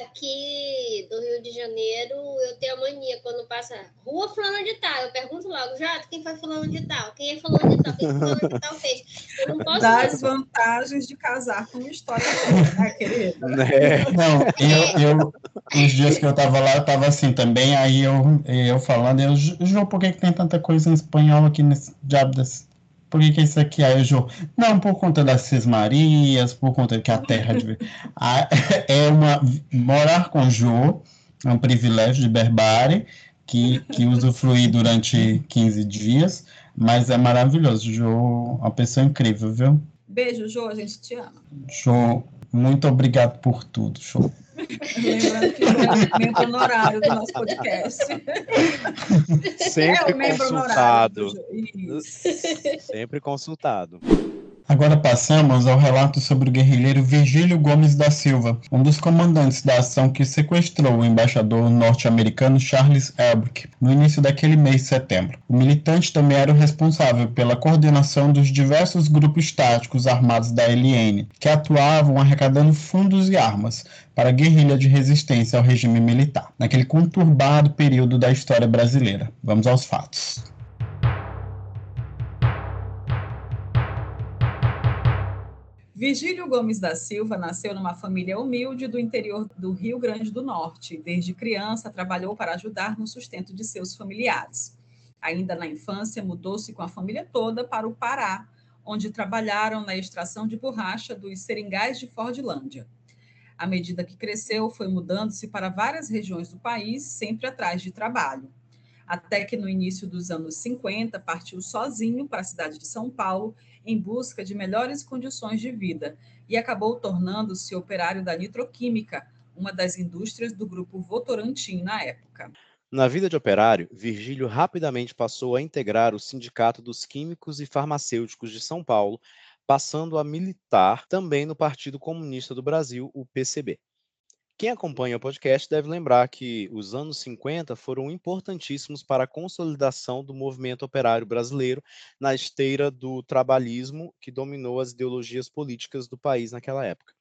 Aqui do Rio de Janeiro, eu tenho a mania quando passa rua fulano de tal. Eu pergunto logo, Jato, quem foi fulano de tal? Quem é fulano de tal? Quem fulano de tal fez? Eu não posso Das vantagens de casar com uma história né, querida? É. Não, eu, eu, os dias que eu tava lá, eu tava assim também, aí eu, eu falando, eu, João, por que, que tem tanta coisa em espanhol aqui nesse diabo desse por que, que isso aqui aí, Jô? Não, por conta das Cismarias, por conta que a terra de... é uma morar com Jô é um privilégio de Berbare que, que usufruí durante 15 dias, mas é maravilhoso. Jô, uma pessoa incrível, viu? Beijo, Jô, a gente te ama. Jô, muito obrigado por tudo, Jô. Lembrando que é membro honorário do nosso podcast. Sempre é consultado. Sempre consultado. Agora passamos ao relato sobre o guerrilheiro Virgílio Gomes da Silva, um dos comandantes da ação que sequestrou o embaixador norte-americano Charles Elbrick no início daquele mês de setembro. O militante também era o responsável pela coordenação dos diversos grupos táticos armados da LN, que atuavam arrecadando fundos e armas para a guerrilha de resistência ao regime militar, naquele conturbado período da história brasileira. Vamos aos fatos. Virgílio Gomes da Silva nasceu numa família humilde do interior do Rio Grande do Norte. Desde criança, trabalhou para ajudar no sustento de seus familiares. Ainda na infância, mudou-se com a família toda para o Pará, onde trabalharam na extração de borracha dos seringais de Fordlândia. À medida que cresceu, foi mudando-se para várias regiões do país, sempre atrás de trabalho. Até que no início dos anos 50, partiu sozinho para a cidade de São Paulo em busca de melhores condições de vida e acabou tornando-se operário da nitroquímica, uma das indústrias do grupo Votorantim na época. Na vida de operário, Virgílio rapidamente passou a integrar o Sindicato dos Químicos e Farmacêuticos de São Paulo, passando a militar também no Partido Comunista do Brasil, o PCB. Quem acompanha o podcast deve lembrar que os anos 50 foram importantíssimos para a consolidação do movimento operário brasileiro na esteira do trabalhismo que dominou as ideologias políticas do país naquela época.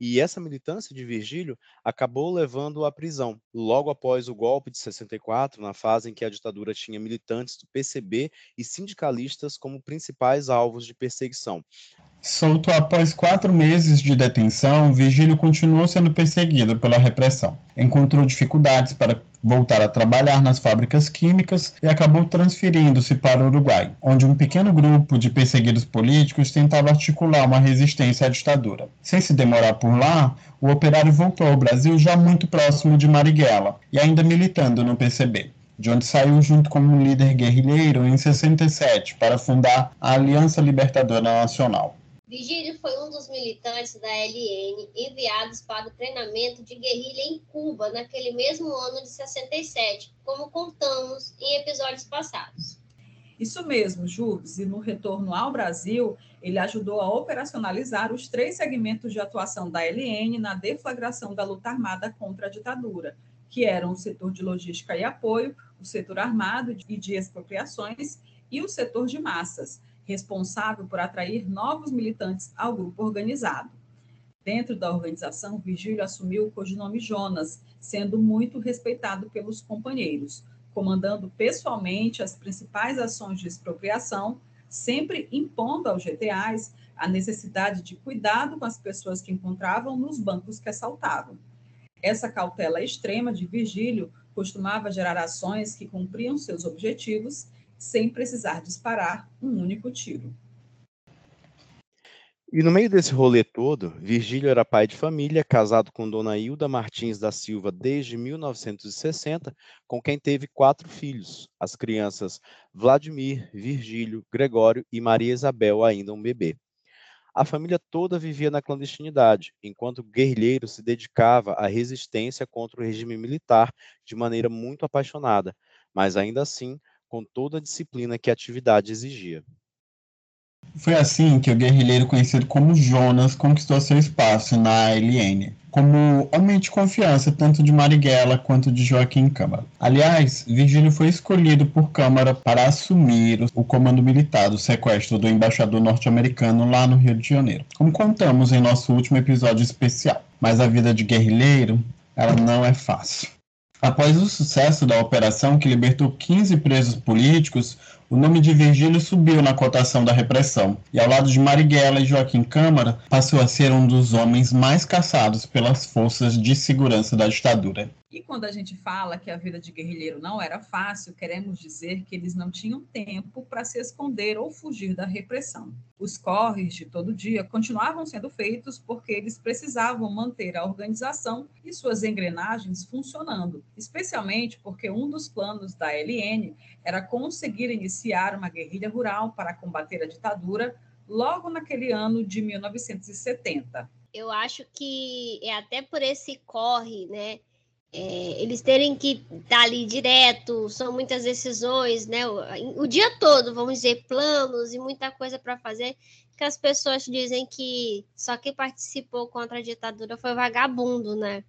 E essa militância de Virgílio acabou levando-o à prisão, logo após o golpe de 64, na fase em que a ditadura tinha militantes do PCB e sindicalistas como principais alvos de perseguição. Solto após quatro meses de detenção, Virgílio continuou sendo perseguido pela repressão. Encontrou dificuldades para voltar a trabalhar nas fábricas químicas e acabou transferindo-se para o Uruguai, onde um pequeno grupo de perseguidos políticos tentava articular uma resistência à ditadura. Sem se demorar por lá, o operário voltou ao Brasil já muito próximo de Marighella e ainda militando no PCB de onde saiu junto como líder guerrilheiro em 67 para fundar a Aliança Libertadora Nacional. Vigílio foi um dos militantes da LN enviados para o treinamento de guerrilha em Cuba naquele mesmo ano de 67, como contamos em episódios passados. Isso mesmo, Jubes, e no retorno ao Brasil, ele ajudou a operacionalizar os três segmentos de atuação da LN na deflagração da luta armada contra a ditadura, que eram o setor de logística e apoio, o setor armado e de expropriações e o setor de massas, responsável por atrair novos militantes ao grupo organizado. Dentro da organização, Virgílio assumiu o codinome Jonas, sendo muito respeitado pelos companheiros, comandando pessoalmente as principais ações de expropriação, sempre impondo aos GTAs a necessidade de cuidado com as pessoas que encontravam nos bancos que assaltavam. Essa cautela extrema de Virgílio costumava gerar ações que cumpriam seus objetivos sem precisar disparar um único tiro. E no meio desse rolê todo, Virgílio era pai de família, casado com Dona Hilda Martins da Silva desde 1960, com quem teve quatro filhos, as crianças Vladimir, Virgílio, Gregório e Maria Isabel, ainda um bebê. A família toda vivia na clandestinidade, enquanto o guerrilheiro se dedicava à resistência contra o regime militar de maneira muito apaixonada, mas ainda assim com toda a disciplina que a atividade exigia. Foi assim que o guerrilheiro conhecido como Jonas conquistou seu espaço na ALN, como homem de confiança tanto de Marighella quanto de Joaquim Câmara. Aliás, Virgílio foi escolhido por Câmara para assumir o comando militar do sequestro do embaixador norte-americano lá no Rio de Janeiro, como contamos em nosso último episódio especial. Mas a vida de guerrilheiro, ela não é fácil. Após o sucesso da operação que libertou 15 presos políticos, o nome de Virgílio subiu na cotação da repressão, e ao lado de Marighella e Joaquim Câmara, passou a ser um dos homens mais caçados pelas forças de segurança da ditadura. E quando a gente fala que a vida de guerrilheiro não era fácil, queremos dizer que eles não tinham tempo para se esconder ou fugir da repressão. Os corres de todo dia continuavam sendo feitos porque eles precisavam manter a organização e suas engrenagens funcionando, especialmente porque um dos planos da LN era conseguir iniciar uma guerrilha rural para combater a ditadura logo naquele ano de 1970. Eu acho que é até por esse corre, né? É, eles terem que estar ali direto, são muitas decisões, né? O, o dia todo, vamos dizer, planos e muita coisa para fazer, que as pessoas dizem que só quem participou contra a ditadura foi vagabundo, né?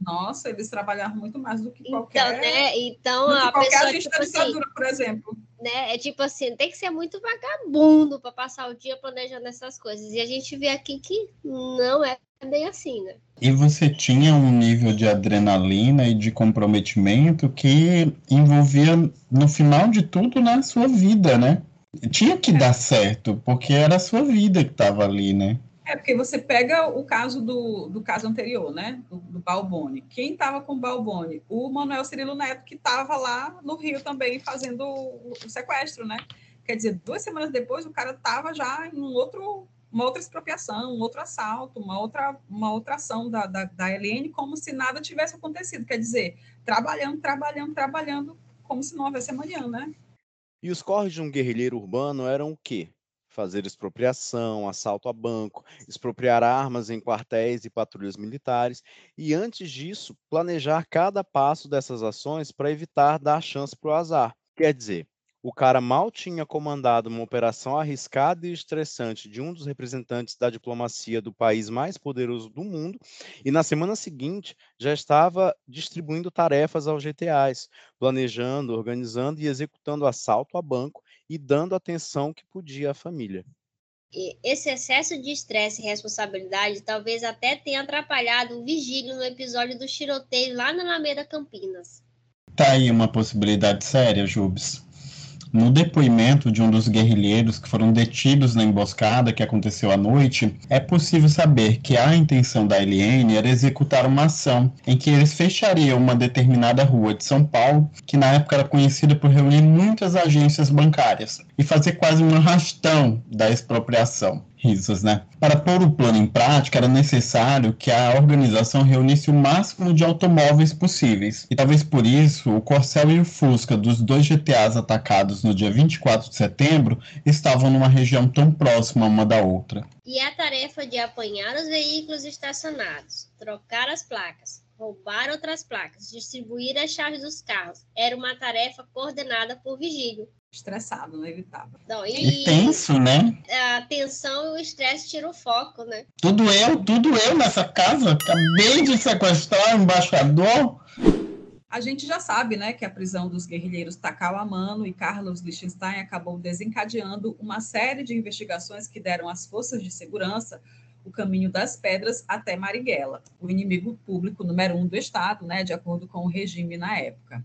Nossa, eles trabalharam muito mais do que então, qualquer. Então, né? Então, a pessoa. Tipo assim, ditadura, por exemplo. Né? É tipo assim, tem que ser muito vagabundo para passar o dia planejando essas coisas. E a gente vê aqui que não é bem assim, né? E você tinha um nível de adrenalina e de comprometimento que envolvia, no final de tudo, na sua vida, né? Tinha que dar certo, porque era a sua vida que estava ali, né? É, porque você pega o caso do, do caso anterior, né? Do, do Balboni. Quem estava com o Balboni? O Manuel Cirilo Neto, que estava lá no Rio também fazendo o, o, sequestro, né? Quer dizer, duas semanas depois, o cara estava já em um outro uma outra expropriação, um outro assalto, uma outra, uma outra ação da, da, da LN, como se nada tivesse acontecido. Quer dizer, trabalhando, trabalhando, trabalhando, como se não houvesse amanhã, né? E os corres de um guerrilheiro urbano eram o quê? Fazer expropriação, assalto a banco, expropriar armas em quartéis e patrulhas militares, e antes disso, planejar cada passo dessas ações para evitar dar chance para o azar. Quer dizer, o cara mal tinha comandado uma operação arriscada e estressante de um dos representantes da diplomacia do país mais poderoso do mundo, e na semana seguinte já estava distribuindo tarefas aos GTAs, planejando, organizando e executando assalto a banco e dando atenção que podia à família. Esse excesso de estresse e responsabilidade talvez até tenha atrapalhado o vigílio no episódio do tiroteio lá na Alameda Campinas. Tá aí uma possibilidade séria, Jubes. No depoimento de um dos guerrilheiros que foram detidos na emboscada que aconteceu à noite, é possível saber que a intenção da LN era executar uma ação em que eles fechariam uma determinada rua de São Paulo, que na época era conhecida por reunir muitas agências bancárias, e fazer quase um arrastão da expropriação né? Para pôr o plano em prática, era necessário que a organização reunisse o máximo de automóveis possíveis. E talvez por isso, o Corcel e o Fusca dos dois GTAs atacados no dia 24 de setembro estavam numa região tão próxima uma da outra. E a tarefa de apanhar os veículos estacionados, trocar as placas, roubar outras placas, distribuir as chaves dos carros, era uma tarefa coordenada por Vigílio, estressado, não evitava. Não, e, e tenso, né? A tensão e o estresse tiram o foco, né? Tudo eu, tudo eu nessa casa. Acabei de sequestrar o embaixador. A gente já sabe, né, que a prisão dos guerrilheiros Amano e Carlos Liechtenstein acabou desencadeando uma série de investigações que deram às forças de segurança o caminho das pedras até Marighella, o inimigo público número um do Estado, né, de acordo com o regime na época.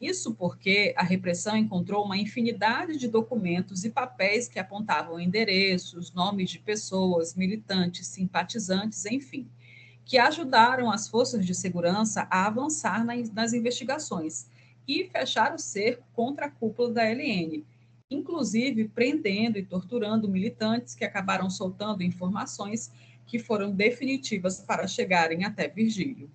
Isso porque a repressão encontrou uma infinidade de documentos e papéis que apontavam endereços, nomes de pessoas, militantes, simpatizantes, enfim. que ajudaram as forças de segurança a avançar nas investigações e fechar o cerco contra a cúpula da LN, inclusive prendendo e torturando militantes que acabaram soltando informações que foram definitivas para chegarem até Virgílio.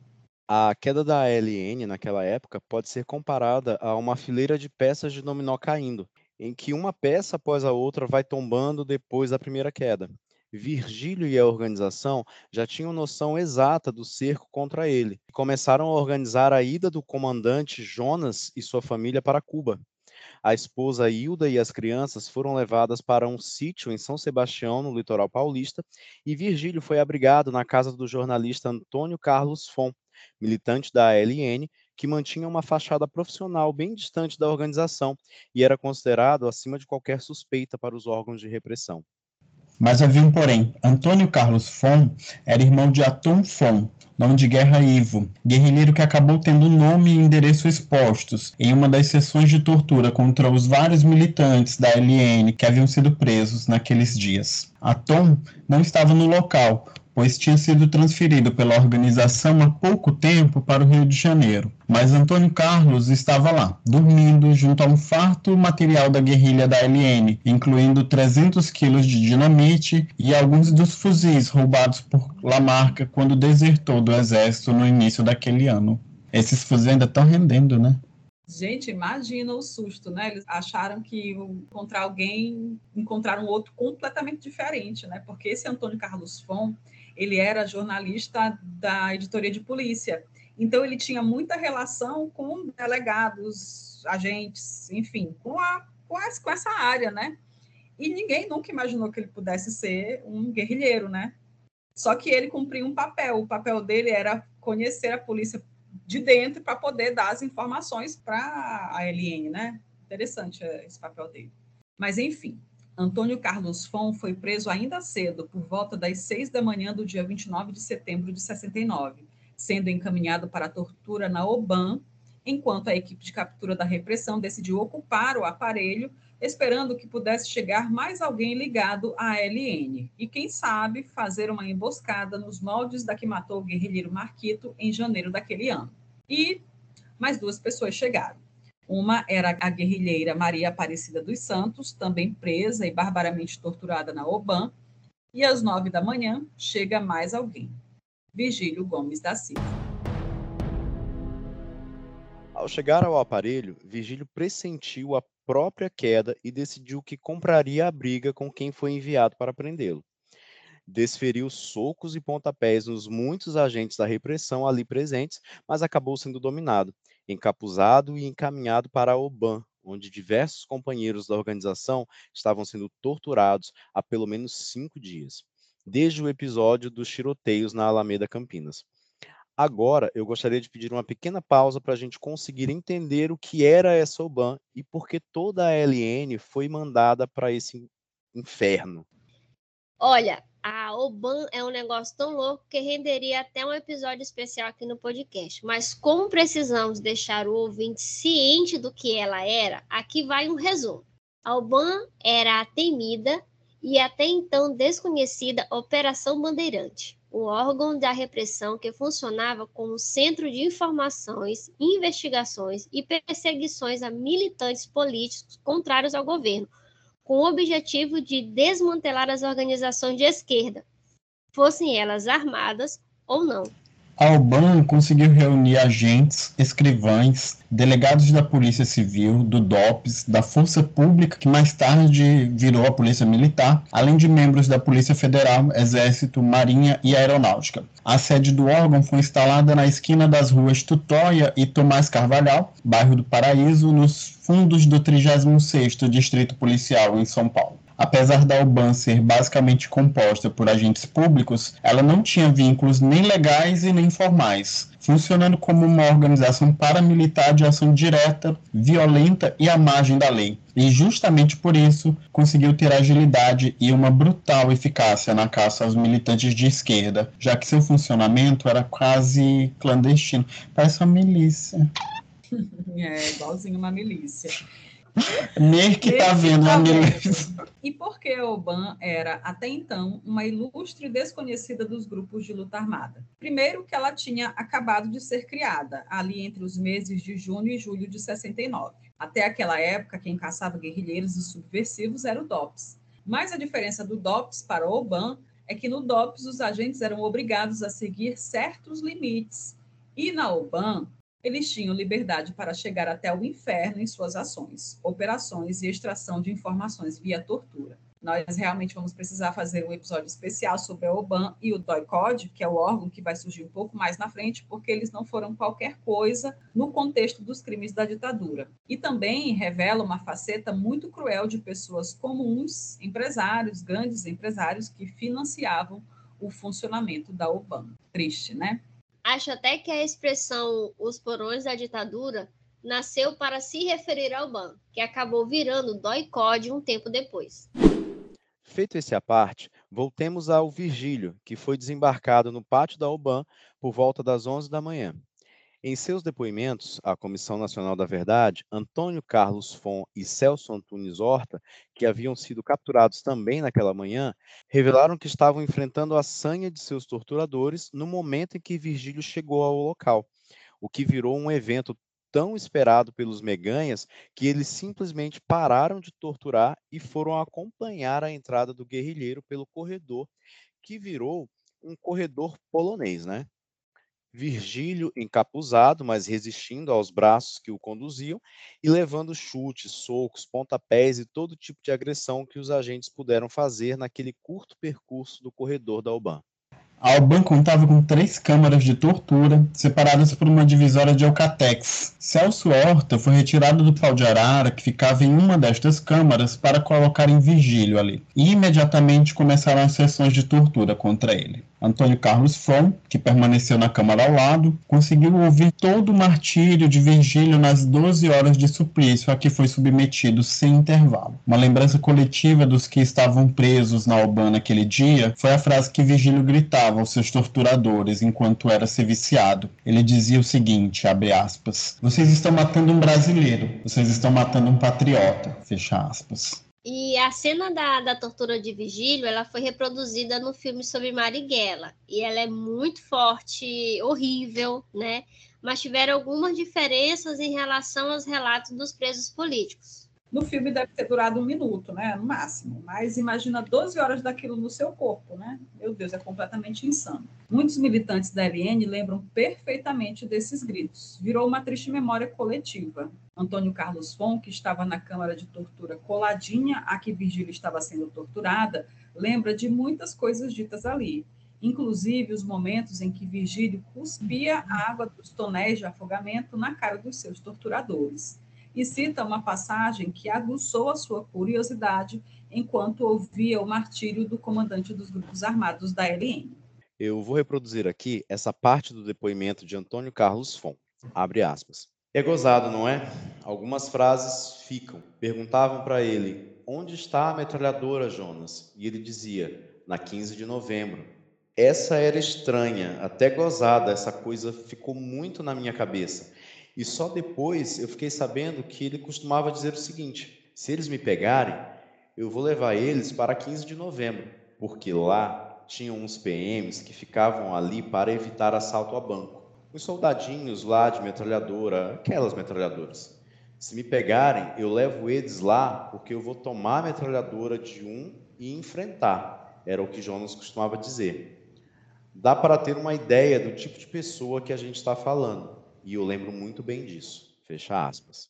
A queda da ALN naquela época pode ser comparada a uma fileira de peças de dominó caindo, em que uma peça após a outra vai tombando depois da primeira queda. Virgílio e a organização já tinham noção exata do cerco contra ele e começaram a organizar a ida do comandante Jonas e sua família para Cuba. A esposa Hilda e as crianças foram levadas para um sítio em São Sebastião, no litoral paulista, e Virgílio foi abrigado na casa do jornalista Antônio Carlos Fon, militante da ALN, que mantinha uma fachada profissional bem distante da organização e era considerado acima de qualquer suspeita para os órgãos de repressão. Mas havia um porém. Antônio Carlos Fon era irmão de Atom Fon, nome de guerra Ivo, guerrilheiro que acabou tendo nome e endereço expostos em uma das sessões de tortura contra os vários militantes da LN que haviam sido presos naqueles dias. Atom não estava no local, pois tinha sido transferido pela organização há pouco tempo para o Rio de Janeiro. Mas Antônio Carlos estava lá, dormindo junto a um farto material da guerrilha da LN, incluindo 300 quilos de dinamite e alguns dos fuzis roubados por Lamarca quando desertou do exército no início daquele ano. Esses fuzis ainda estão rendendo, né? Gente, imagina o susto, né? Eles acharam que encontrar alguém, encontrar um outro completamente diferente, né? Porque esse Antônio Carlos Fon, ele era jornalista da editoria de polícia. Então, ele tinha muita relação com delegados, agentes, enfim, com, a, com, com essa área, né? E ninguém nunca imaginou que ele pudesse ser um guerrilheiro, né? Só que ele cumpria um papel. O papel dele era conhecer a polícia de dentro para poder dar as informações para a LN, né? Interessante é, esse papel dele. Mas, enfim, Antônio Carlos Fon foi preso ainda cedo, por volta das seis da manhã do dia 29 de setembro de 69, sendo encaminhado para a tortura na OBAN, enquanto a equipe de captura da repressão decidiu ocupar o aparelho, esperando que pudesse chegar mais alguém ligado à LN, e quem sabe fazer uma emboscada nos moldes da que matou o guerrilheiro Marquito em janeiro daquele ano. E mais duas pessoas chegaram. Uma era a guerrilheira Maria Aparecida dos Santos, também presa e barbaramente torturada na OBAN. E às nove da manhã chega mais alguém, Virgílio Gomes da Silva. Ao chegar ao aparelho, Virgílio pressentiu a própria queda e decidiu que compraria a briga com quem foi enviado para prendê-lo. Desferiu socos e pontapés nos muitos agentes da repressão ali presentes, mas acabou sendo dominado encapuzado e encaminhado para a Oban, onde diversos companheiros da organização estavam sendo torturados há pelo menos cinco dias, desde o episódio dos tiroteios na Alameda Campinas. Agora, eu gostaria de pedir uma pequena pausa para a gente conseguir entender o que era essa OBAN e por que toda a LN foi mandada para esse inferno. Olha, a Oban é um negócio tão louco que renderia até um episódio especial aqui no podcast. Mas como precisamos deixar o ouvinte ciente do que ela era, aqui vai um resumo. A Oban era a temida e até então desconhecida Operação Bandeirante, um órgão da repressão que funcionava como centro de informações, investigações e perseguições a militantes políticos contrários ao governo, com o objetivo de desmantelar as organizações de esquerda, fossem elas armadas ou não. Alban conseguiu reunir agentes, escrivães, delegados da Polícia Civil, do DOPS, da Força Pública, que mais tarde virou a Polícia Militar, além de membros da Polícia Federal, Exército, Marinha e Aeronáutica. A sede do órgão foi instalada na esquina das ruas Tutóia e Tomás Carvalhal, bairro do Paraíso, nos fundos do 36º Distrito Policial em São Paulo. Apesar da UBAN ser basicamente composta por agentes públicos, ela não tinha vínculos nem legais e nem formais, funcionando como uma organização paramilitar de ação direta, violenta e à margem da lei. E justamente por isso conseguiu ter agilidade e uma brutal eficácia na caça aos militantes de esquerda, já que seu funcionamento era quase clandestino. Parece uma milícia. É, igualzinho uma milícia. Nem que tá vendo tá a milícia. E por que porque Oban era, até então, uma ilustre desconhecida dos grupos de luta armada. Primeiro, que ela tinha acabado de ser criada, ali entre os meses de junho e julho de 69. Até aquela época, quem caçava guerrilheiros e subversivos era o DOPS. Mas a diferença do DOPS para o Oban é que no DOPS os agentes eram obrigados a seguir certos limites, e na OBAN eles tinham liberdade para chegar até o inferno em suas ações, operações e extração de informações via tortura. Nós realmente vamos precisar fazer um episódio especial sobre a OBAN e o DOI-CODE, que é o órgão que vai surgir um pouco mais na frente, porque eles não foram qualquer coisa no contexto dos crimes da ditadura. E também revela uma faceta muito cruel de pessoas comuns, empresários, grandes empresários, que financiavam o funcionamento da OBAN. Triste, né? Acho até que a expressão os porões da ditadura nasceu para se referir ao BAN, que acabou virando DOI-CODE um tempo depois. Feito esse à parte, voltemos ao Virgílio, que foi desembarcado no pátio da UBAN por volta das 11 da manhã. Em seus depoimentos à Comissão Nacional da Verdade, Antônio Carlos Fon e Celso Antunes Horta, que haviam sido capturados também naquela manhã, revelaram que estavam enfrentando a sanha de seus torturadores no momento em que Virgílio chegou ao local, o que virou um evento tão esperado pelos meganhas que eles simplesmente pararam de torturar e foram acompanhar a entrada do guerrilheiro pelo corredor, que virou um corredor polonês, né? Virgílio encapuzado, mas resistindo aos braços que o conduziam e levando chutes, socos, pontapés e todo tipo de agressão que os agentes puderam fazer naquele curto percurso do corredor da Alban. A Alban contava com três câmaras de tortura, separadas por uma divisória de Alcatex. Celso Horta foi retirado do pau de arara, que ficava em uma destas câmaras, para colocar em vigílio ali. E imediatamente começaram as sessões de tortura contra ele. Antônio Carlos Fon, que permaneceu na Câmara ao lado, conseguiu ouvir todo o martírio de Virgílio nas 12 horas de suplício a que foi submetido sem intervalo. Uma lembrança coletiva dos que estavam presos na Albana naquele dia foi a frase que Virgílio gritava aos seus torturadores enquanto era seviciado. Ele dizia o seguinte, abre aspas, vocês estão matando um brasileiro, vocês estão matando um patriota, fecha aspas. E a cena da, da tortura de Vigílio, ela foi reproduzida no filme sobre Marighella. E ela é muito forte, horrível, né? Mas tiveram algumas diferenças em relação aos relatos dos presos políticos. No filme deve ter durado um minuto, né? No máximo. Mas imagina 12 horas daquilo no seu corpo, né? Meu Deus, é completamente insano. Muitos militantes da LN lembram perfeitamente desses gritos. Virou uma triste memória coletiva. Antônio Carlos Fon, que estava na câmara de tortura coladinha a que Virgílio estava sendo torturada, lembra de muitas coisas ditas ali inclusive os momentos em que Virgílio cuspia a água dos tonéis de afogamento na cara dos seus torturadores e cita uma passagem que aguçou a sua curiosidade enquanto ouvia o martírio do comandante dos grupos armados da LN. Eu vou reproduzir aqui essa parte do depoimento de Antônio Carlos Fon. Abre aspas. É gozado, não é? Algumas frases ficam. Perguntavam para ele: onde está a metralhadora, Jonas? E ele dizia: na 15 de novembro. Essa era estranha, até gozada, essa coisa ficou muito na minha cabeça. E só depois eu fiquei sabendo que ele costumava dizer o seguinte: se eles me pegarem, eu vou levar eles para 15 de novembro, porque lá tinham uns PMs que ficavam ali para evitar assalto a banco. Os soldadinhos lá de metralhadora, aquelas metralhadoras. Se me pegarem, eu levo eles lá porque eu vou tomar a metralhadora de um e enfrentar. Era o que Jonas costumava dizer. Dá para ter uma ideia do tipo de pessoa que a gente está falando. E eu lembro muito bem disso. Fecha aspas.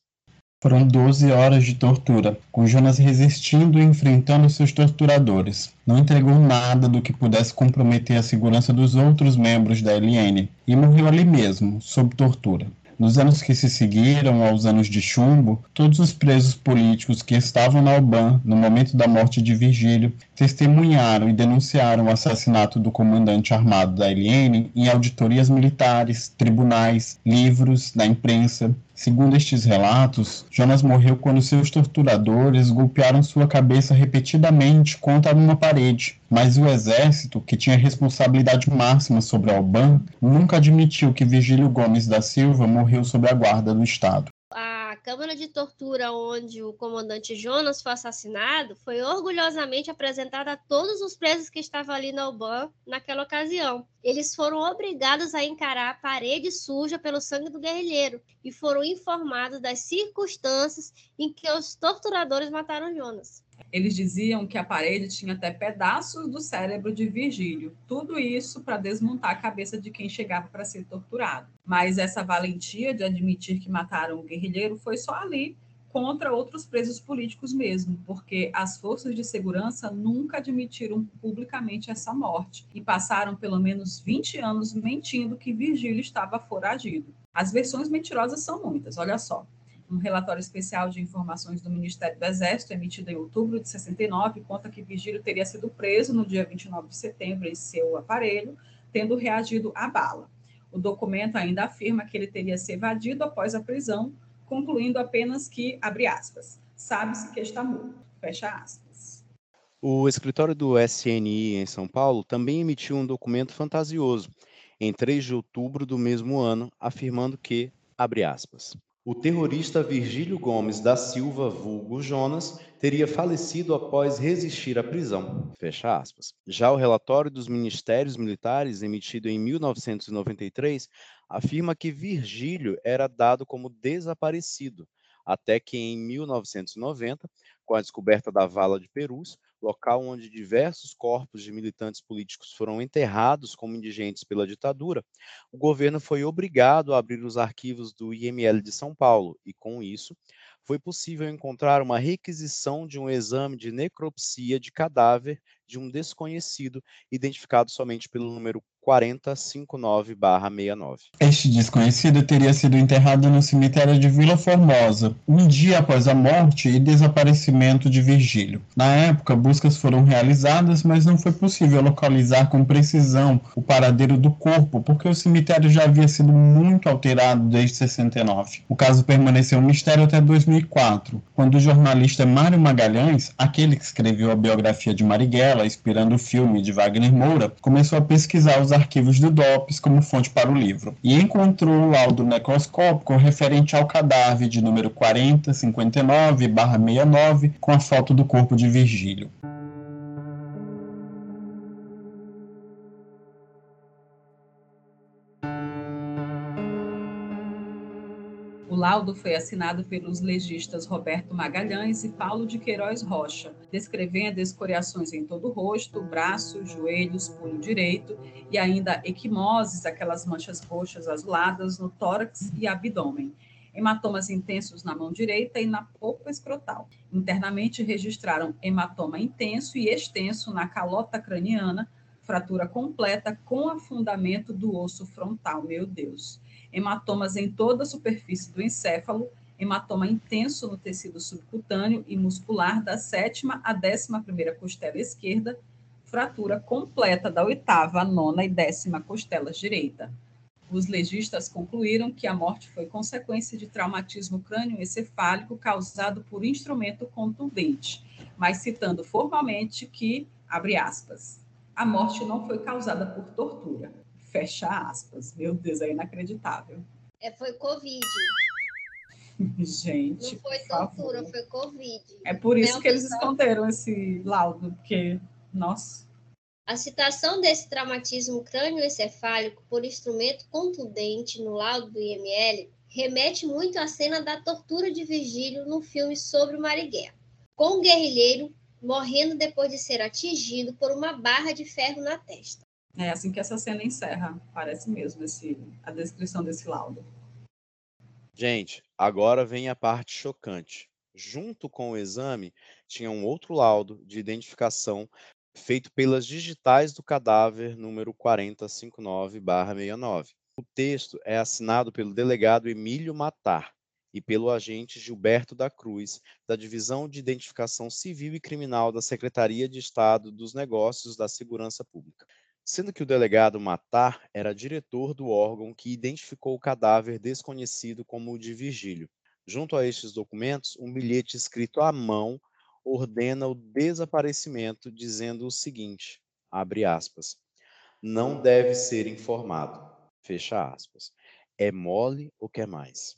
Foram 12 horas de tortura, com Jonas resistindo e enfrentando seus torturadores. Não entregou nada do que pudesse comprometer a segurança dos outros membros da LN e morreu ali mesmo, sob tortura. Nos anos que se seguiram aos anos de chumbo, todos os presos políticos que estavam na Alban no momento da morte de Virgílio testemunharam e denunciaram o assassinato do comandante armado da LN em auditorias militares, tribunais, livros, na imprensa. Segundo estes relatos, Jonas morreu quando seus torturadores golpearam sua cabeça repetidamente contra uma parede, mas o exército, que tinha responsabilidade máxima sobre Alban, nunca admitiu que Virgílio Gomes da Silva morreu sob a guarda do Estado. Câmara de tortura onde o comandante Jonas foi assassinado foi orgulhosamente apresentada a todos os presos que estavam ali na UBAN naquela ocasião. Eles foram obrigados a encarar a parede suja pelo sangue do guerrilheiro e foram informados das circunstâncias em que os torturadores mataram Jonas. Eles diziam que a parede tinha até pedaços do cérebro de Virgílio. Tudo isso para desmontar a cabeça de quem chegava para ser torturado. Mas essa valentia de admitir que mataram o guerrilheiro foi só ali contra outros presos políticos mesmo, porque as forças de segurança nunca admitiram publicamente essa morte e passaram pelo menos 20 anos mentindo que Virgílio estava foragido. As versões mentirosas são muitas, olha só um relatório especial de informações do Ministério do Exército, emitido em outubro de 69, conta que Vigílio teria sido preso no dia 29 de setembro em seu aparelho, tendo reagido à bala. O documento ainda afirma que ele teria se evadido após a prisão, concluindo apenas que, abre aspas, sabe-se que está morto, fecha aspas. O escritório do SNI em São Paulo também emitiu um documento fantasioso, em 3 de outubro do mesmo ano, afirmando que, abre aspas, o terrorista Virgílio Gomes da Silva, vulgo Jonas, teria falecido após resistir à prisão. Fecha aspas. Já o relatório dos ministérios militares, emitido em 1993, afirma que Virgílio era dado como desaparecido, até que em 1990, com a descoberta da vala de Perus, local onde diversos corpos de militantes políticos foram enterrados como indigentes pela ditadura, o governo foi obrigado a abrir os arquivos do IML de São Paulo e, com isso, foi possível encontrar uma requisição de um exame de necropsia de cadáver de um desconhecido, identificado somente pelo número 4059-69. Este desconhecido teria sido enterrado no cemitério de Vila Formosa, um dia após a morte e desaparecimento de Virgílio. Na época, buscas foram realizadas, mas não foi possível localizar com precisão o paradeiro do corpo, porque o cemitério já havia sido muito alterado desde 69. O caso permaneceu um mistério até 2004, quando o jornalista Mário Magalhães, aquele que escreveu a biografia de Marighella, inspirando o filme de Wagner Moura, começou a pesquisar os arquivos do DOPS como fonte para o livro e encontrou o laudo necroscópico referente ao cadáver de número 4059-69 com a foto do corpo de Virgílio. Laudo foi assinado pelos legistas Roberto Magalhães e Paulo de Queiroz Rocha, descrevendo escoriações em todo o rosto, braços, joelhos, punho direito e ainda equimoses, aquelas manchas roxas azuladas no tórax e abdômen. Hematomas intensos na mão direita e na polpa escrotal. Internamente registraram hematoma intenso e extenso na calota craniana, fratura completa com afundamento do osso frontal. Meu Deus hematomas em toda a superfície do encéfalo, hematoma intenso no tecido subcutâneo e muscular da sétima à décima primeira costela esquerda, fratura completa da oitava, nona e décima costelas direita. Os legistas concluíram que a morte foi consequência de traumatismo crânioencefálico causado por instrumento contundente, mas citando formalmente que, abre aspas, a morte não foi causada por tortura. Fecha aspas. Meu Deus, é inacreditável. É, foi Covid. Gente. Não foi tortura, foi Covid. É por isso Não, que eles esconderam esse laudo, porque, nossa. A citação desse traumatismo crânioencefálico por instrumento contundente no laudo do IML remete muito à cena da tortura de Virgílio no filme sobre o Marighella, com o guerrilheiro morrendo depois de ser atingido por uma barra de ferro na testa. É assim que essa cena encerra, parece mesmo esse, a descrição desse laudo. Gente, agora vem a parte chocante. Junto com o exame, tinha um outro laudo de identificação feito pelas digitais do cadáver número 4059-69. O texto é assinado pelo delegado Emílio Matar e pelo agente Gilberto da Cruz, da Divisão de Identificação Civil e Criminal da Secretaria de Estado dos Negócios da Segurança Pública sendo que o delegado Matar era diretor do órgão que identificou o cadáver desconhecido como o de Virgílio. Junto a estes documentos, um bilhete escrito à mão ordena o desaparecimento, dizendo o seguinte: abre aspas, não deve ser informado, fecha aspas. É mole ou quer mais?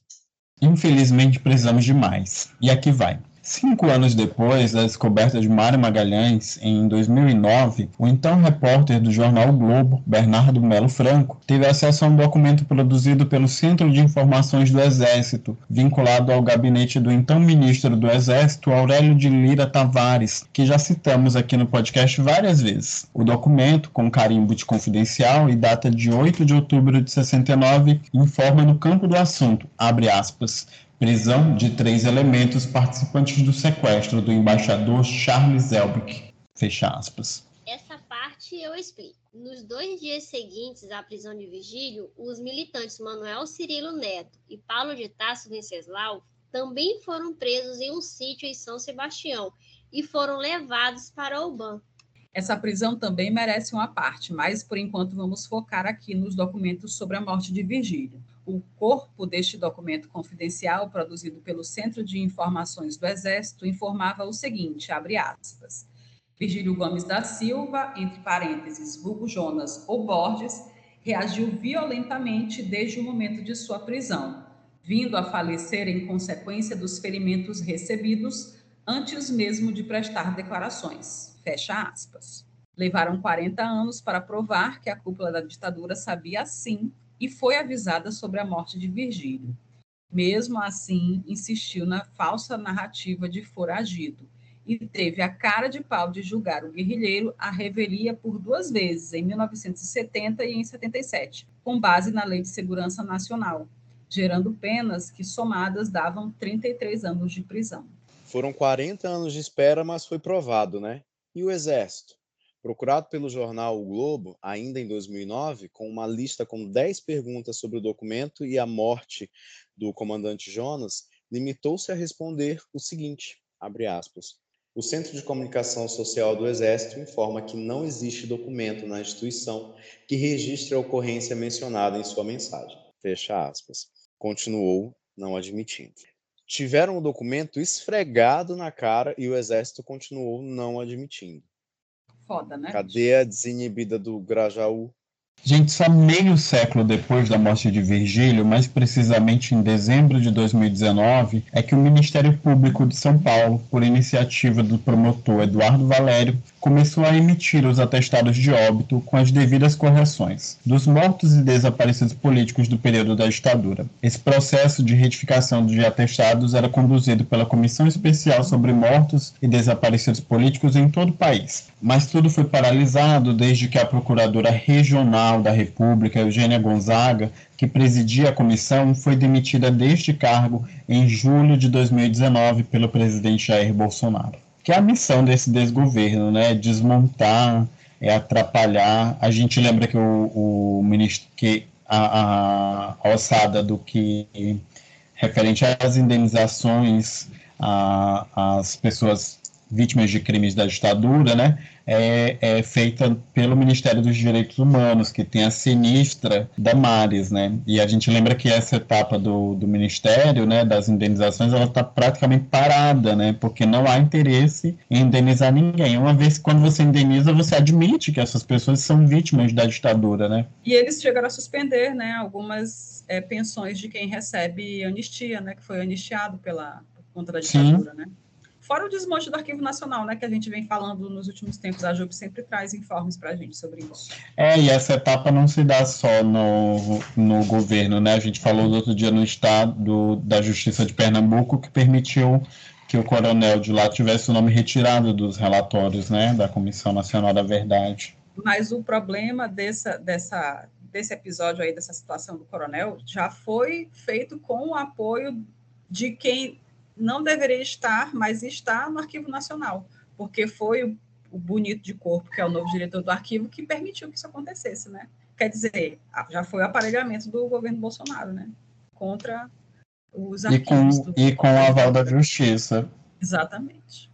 Infelizmente precisamos de mais. E aqui vai. Cinco anos depois da descoberta de Mário Magalhães, em 2009, o então repórter do jornal o Globo, Bernardo Melo Franco, teve acesso a um documento produzido pelo Centro de Informações do Exército, vinculado ao gabinete do então ministro do Exército, Aurélio de Lira Tavares, que já citamos aqui no podcast várias vezes. O documento, com carimbo de confidencial e data de 8 de outubro de 69, informa no campo do assunto, abre aspas, prisão de três elementos participantes do sequestro do embaixador Charles Elbick. Fecha aspas. Essa parte eu explico. Nos dois dias seguintes à prisão de Vigílio, os militantes Manuel Cirilo Neto e Paulo de Tasso Venceslau também foram presos em um sítio em São Sebastião e foram levados para Oban. Essa prisão também merece uma parte, mas por enquanto vamos focar aqui nos documentos sobre a morte de Virgílio. O corpo deste documento confidencial, produzido pelo Centro de Informações do Exército, informava o seguinte, abre aspas, Virgílio Gomes da Silva, entre parênteses, vulgo Jonas ou Borges, reagiu violentamente desde o momento de sua prisão, vindo a falecer em consequência dos ferimentos recebidos antes mesmo de prestar declarações. Fecha aspas. Levaram 40 anos para provar que a cúpula da ditadura sabia sim e foi avisada sobre a morte de Virgílio. Mesmo assim, insistiu na falsa narrativa de foragido e teve a cara de pau de julgar o guerrilheiro à revelia por duas vezes, em 1970 e em 77, com base na Lei de Segurança Nacional, gerando penas que somadas davam 33 anos de prisão. Foram 40 anos de espera, mas foi provado, né? E o Exército? Procurado pelo jornal O Globo, ainda em 2009, com uma lista com 10 perguntas sobre o documento e a morte do comandante Jonas, limitou-se a responder o seguinte, abre aspas, o Centro de Comunicação Social do Exército informa que não existe documento na instituição que registre a ocorrência mencionada em sua mensagem. Fecha aspas. Continuou não admitindo. Tiveram o documento esfregado na cara e o Exército continuou não admitindo foda, né? Cadeia desinibida do Grajaú. Gente, só meio século depois da morte de Virgílio, mais precisamente em dezembro de 2019, é que o Ministério Público de São Paulo, por iniciativa do promotor Eduardo Valério, começou a emitir os atestados de óbito com as devidas correções dos mortos e desaparecidos políticos do período da ditadura. Esse processo de retificação de atestados era conduzido pela Comissão Especial sobre Mortos e Desaparecidos Políticos em todo o país, mas tudo foi paralisado desde que a Procuradora Regional da República, Eugênia Gonzaga, que presidia a comissão, foi demitida deste cargo em julho de 2019 pelo presidente Jair Bolsonaro que é a missão desse desgoverno, né? Desmontar, é atrapalhar. A gente lembra que o, o ministro que a, a alçada do que referente às indenizações às pessoas vítimas de crimes da ditadura, né? é, é, feita pelo Ministério dos Direitos Humanos, que tem a sinistra Damares, né? E a gente lembra que essa etapa do, do Ministério, né, das indenizações, ela está praticamente parada, né? Porque não há interesse em indenizar ninguém. Uma vez que quando você indeniza, você admite que essas pessoas são vítimas da ditadura, né? E eles chegaram a suspender, né, algumas é, pensões de quem recebe anistia, né? Que foi anistiado pela contra a ditadura, Sim. né? Fora o desmonte do Arquivo Nacional, né, que a gente vem falando nos últimos tempos, a JUB sempre traz informes para a gente sobre isso. É, e essa etapa não se dá só no, no governo, né? A gente falou no outro dia no estado da Justiça de Pernambuco que permitiu que o coronel de lá tivesse o nome retirado dos relatórios, né, da Comissão Nacional da Verdade. Mas o problema dessa, dessa, desse episódio aí, dessa situação do coronel, já foi feito com o apoio de quem não deveria estar, mas está no Arquivo Nacional, porque foi o, o Bonito de Corpo, que é o novo diretor do arquivo, que permitiu que isso acontecesse, né? Quer dizer, já foi o aparelhamento do governo Bolsonaro, né? Contra os arquivos. E com, e com o aval da justiça. Exatamente.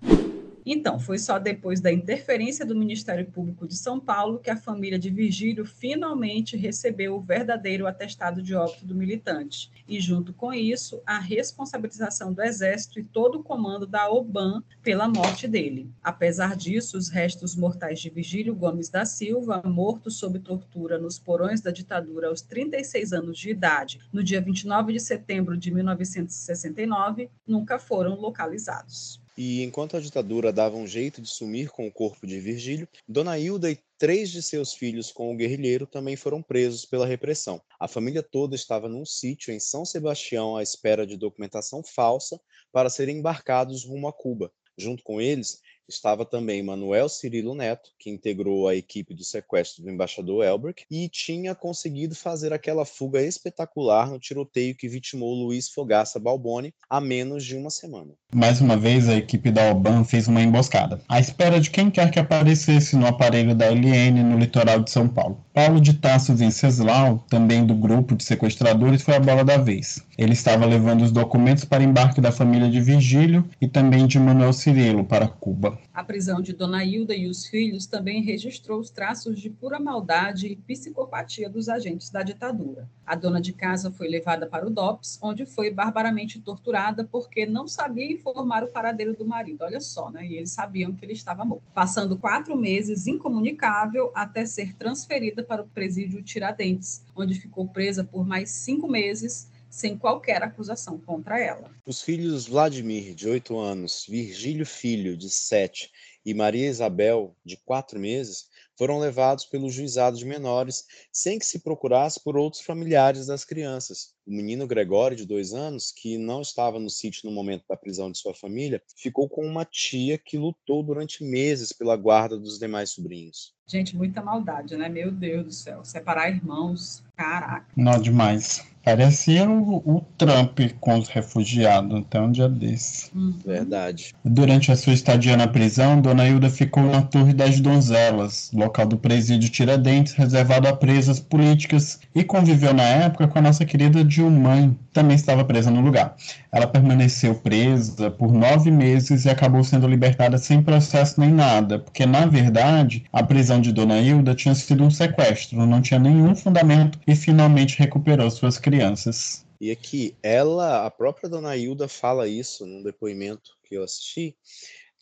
Então, foi só depois da interferência do Ministério Público de São Paulo que a família de Virgílio finalmente recebeu o verdadeiro atestado de óbito do militante, e junto com isso, a responsabilização do Exército e todo o comando da OBAN pela morte dele. Apesar disso, os restos mortais de Virgílio Gomes da Silva, morto sob tortura nos porões da ditadura aos 36 anos de idade, no dia 29 de setembro de 1969, nunca foram localizados. E enquanto a ditadura dava um jeito de sumir com o corpo de Virgílio, Dona Hilda e três de seus filhos com o guerrilheiro também foram presos pela repressão. A família toda estava num sítio em São Sebastião à espera de documentação falsa para serem embarcados rumo a Cuba. Junto com eles estava também Manuel Cirilo Neto, que integrou a equipe do sequestro do embaixador Elbrick e tinha conseguido fazer aquela fuga espetacular no tiroteio que vitimou Luiz Fogaça Balboni há menos de uma semana. Mais uma vez, a equipe da OBAN fez uma emboscada, à espera de quem quer que aparecesse no aparelho da LN no litoral de São Paulo. Paulo de Tasso Venceslau, também do grupo de sequestradores, foi a bola da vez. Ele estava levando os documentos para embarque da família de Virgílio e também de Manuel Cirilo para Cuba. A prisão de Dona Hilda e os filhos também registrou os traços de pura maldade e psicopatia dos agentes da ditadura. A dona de casa foi levada para o DOPS, onde foi barbaramente torturada porque não sabia informar o paradeiro do marido. Olha só, né? E eles sabiam que ele estava morto. Passando quatro meses incomunicável até ser transferida para o presídio Tiradentes, onde ficou presa por mais cinco meses sem qualquer acusação contra ela. Os filhos Vladimir, de 8 anos, Virgílio Filho, de 7, e Maria Isabel, de 4 meses, foram levados pelo juizado de menores sem que se procurasse por outros familiares das crianças. O menino Gregório, de dois anos, que não estava no sítio no momento da prisão de sua família, ficou com uma tia que lutou durante meses pela guarda dos demais sobrinhos. Gente, muita maldade, né? Meu Deus do céu. Separar irmãos, caraca. Não, demais. Parecia o, o, Trump com os refugiados, até um dia desse. Uhum. Verdade. Durante a sua estadia na prisão, Dona Hilda ficou na Torre das Donzelas, local do presídio Tiradentes, reservado a presas políticas, e conviveu na época com a nossa querida Dilmãe, também estava presa no lugar. Ela permaneceu presa por nove meses e acabou sendo libertada sem processo nem nada, porque, na verdade, a prisão de Dona Hilda tinha sido um sequestro, não tinha nenhum fundamento e finalmente recuperou suas crianças. E aqui, ela, a própria dona Hilda fala isso num depoimento que eu assisti,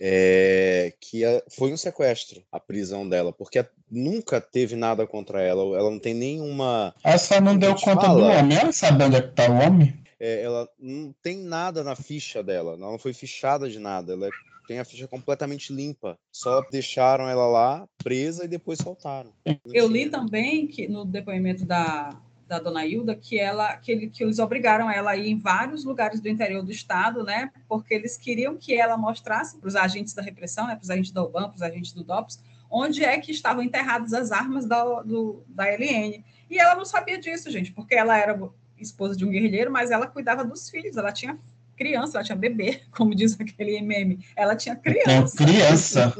é, que foi um sequestro a prisão dela, porque nunca teve nada contra ela, ela não tem nenhuma. Ela só não deu conta fala, do homem, ela sabe onde é que tá o homem? É, ela não tem nada na ficha dela, ela não foi fichada de nada, ela tem a ficha completamente limpa. Só deixaram ela lá presa e depois soltaram. Eu li também que no depoimento da, da dona Hilda que ela que, ele, que eles obrigaram ela a ir em vários lugares do interior do estado, né? Porque eles queriam que ela mostrasse para os agentes da repressão, né, para os agentes da UBAN, para os agentes do DOPS, onde é que estavam enterradas as armas da, do, da LN. E ela não sabia disso, gente, porque ela era esposa de um guerrilheiro, mas ela cuidava dos filhos, ela tinha criança, ela tinha bebê, como diz aquele meme. Ela tinha criança. criança.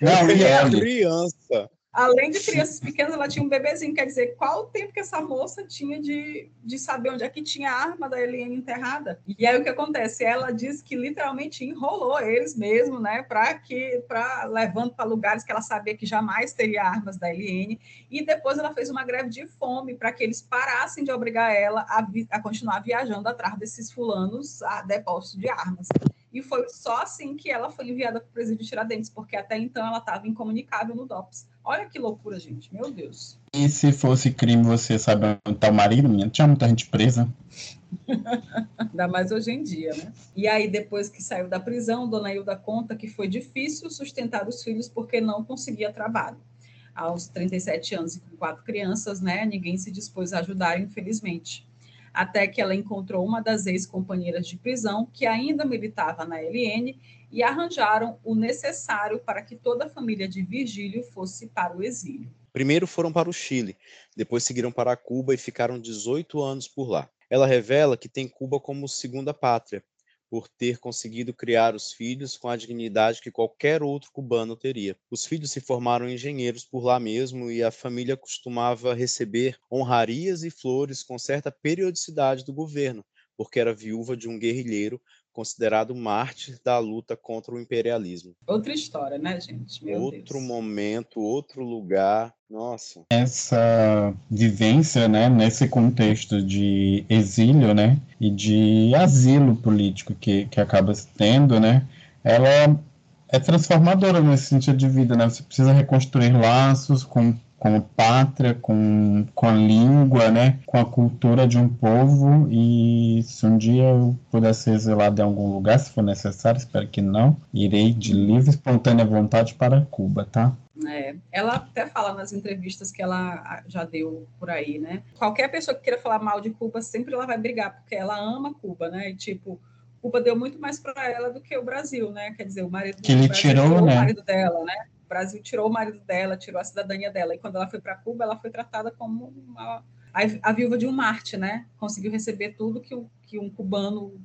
Não, e é criança além de crianças pequenas, ela tinha um bebezinho. Quer dizer, qual o tempo que essa moça tinha de, de saber onde é que tinha a arma da Eliane enterrada? E aí o que acontece? Ela diz que literalmente enrolou eles mesmo, né, para que para levando para lugares que ela sabia que jamais teria armas da Eliane. E depois ela fez uma greve de fome para que eles parassem de obrigar ela a, a continuar viajando atrás desses fulanos a depósito de armas. E foi só assim que ela foi enviada para o presídio de Tiradentes, porque até então ela estava incomunicável no DOPS. Olha que loucura, gente. Meu Deus. E se fosse crime, você sabe onde tá o marido, menina? Tinha muita gente presa. Ainda mais hoje em dia, né? E aí, depois que saiu da prisão, Dona Hilda conta que foi difícil sustentar os filhos porque não conseguia trabalho. Aos 37 anos e com quatro crianças, né? Ninguém se dispôs a ajudar, infelizmente. Até que ela encontrou uma das ex-companheiras de prisão, que ainda militava na LN, e arranjaram o necessário para que toda a família de Virgílio fosse para o exílio. Primeiro foram para o Chile, depois seguiram para Cuba e ficaram 18 anos por lá. Ela revela que tem Cuba como segunda pátria, por ter conseguido criar os filhos com a dignidade que qualquer outro cubano teria. Os filhos se formaram engenheiros por lá mesmo e a família costumava receber honrarias e flores com certa periodicidade do governo, porque era viúva de um guerrilheiro considerado mártir da luta contra o imperialismo. Outra história, né, gente? Meu outro Deus. momento, outro lugar. Nossa. Essa vivência, né, nesse contexto de exílio, né, e de asilo político que, que acaba tendo, né, ela é transformadora nesse sentido de vida, né? Você precisa reconstruir laços com com a pátria, com, com a língua, né, com a cultura de um povo e se um dia eu puder ser exilado em algum lugar, se for necessário, espero que não, irei de livre e espontânea vontade para Cuba, tá? É, ela até fala nas entrevistas que ela já deu por aí, né? Qualquer pessoa que queira falar mal de Cuba, sempre ela vai brigar, porque ela ama Cuba, né? E tipo, Cuba deu muito mais para ela do que o Brasil, né? Quer dizer, o marido, que ele tirou, né? o marido dela, né? O Brasil tirou o marido dela, tirou a cidadania dela. E quando ela foi para Cuba, ela foi tratada como uma, a, a, viúva de um Marte, né? Conseguiu receber tudo que, que um cubano,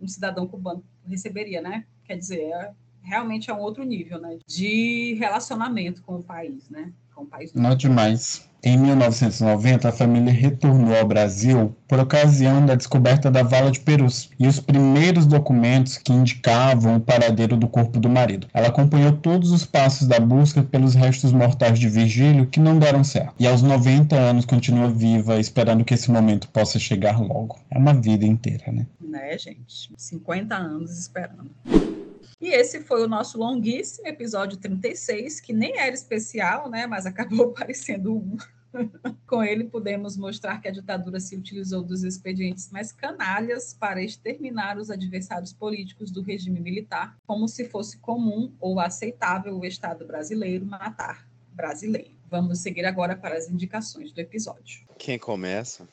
um cidadão cubano receberia, né? Quer dizer, é, realmente é um outro nível, né? De relacionamento com o país, né? Com o país. Não demais. Em 1990, a família retornou ao Brasil por ocasião da descoberta da vala de Perus e os primeiros documentos que indicavam o paradeiro do corpo do marido. Ela acompanhou todos os passos da busca pelos restos mortais de Virgílio que não deram certo. E aos 90 anos continua viva, esperando que esse momento possa chegar logo. É uma vida inteira, né? Né, gente? 50 anos esperando. E esse foi o nosso longuíssimo episódio 36, que nem era especial, né, mas acabou parecendo um. Com ele, podemos mostrar que a ditadura se utilizou dos expedientes mais canalhas para exterminar os adversários políticos do regime militar, como se fosse comum ou aceitável o Estado brasileiro matar brasileiro. Vamos seguir agora para as indicações do episódio. Quem começa?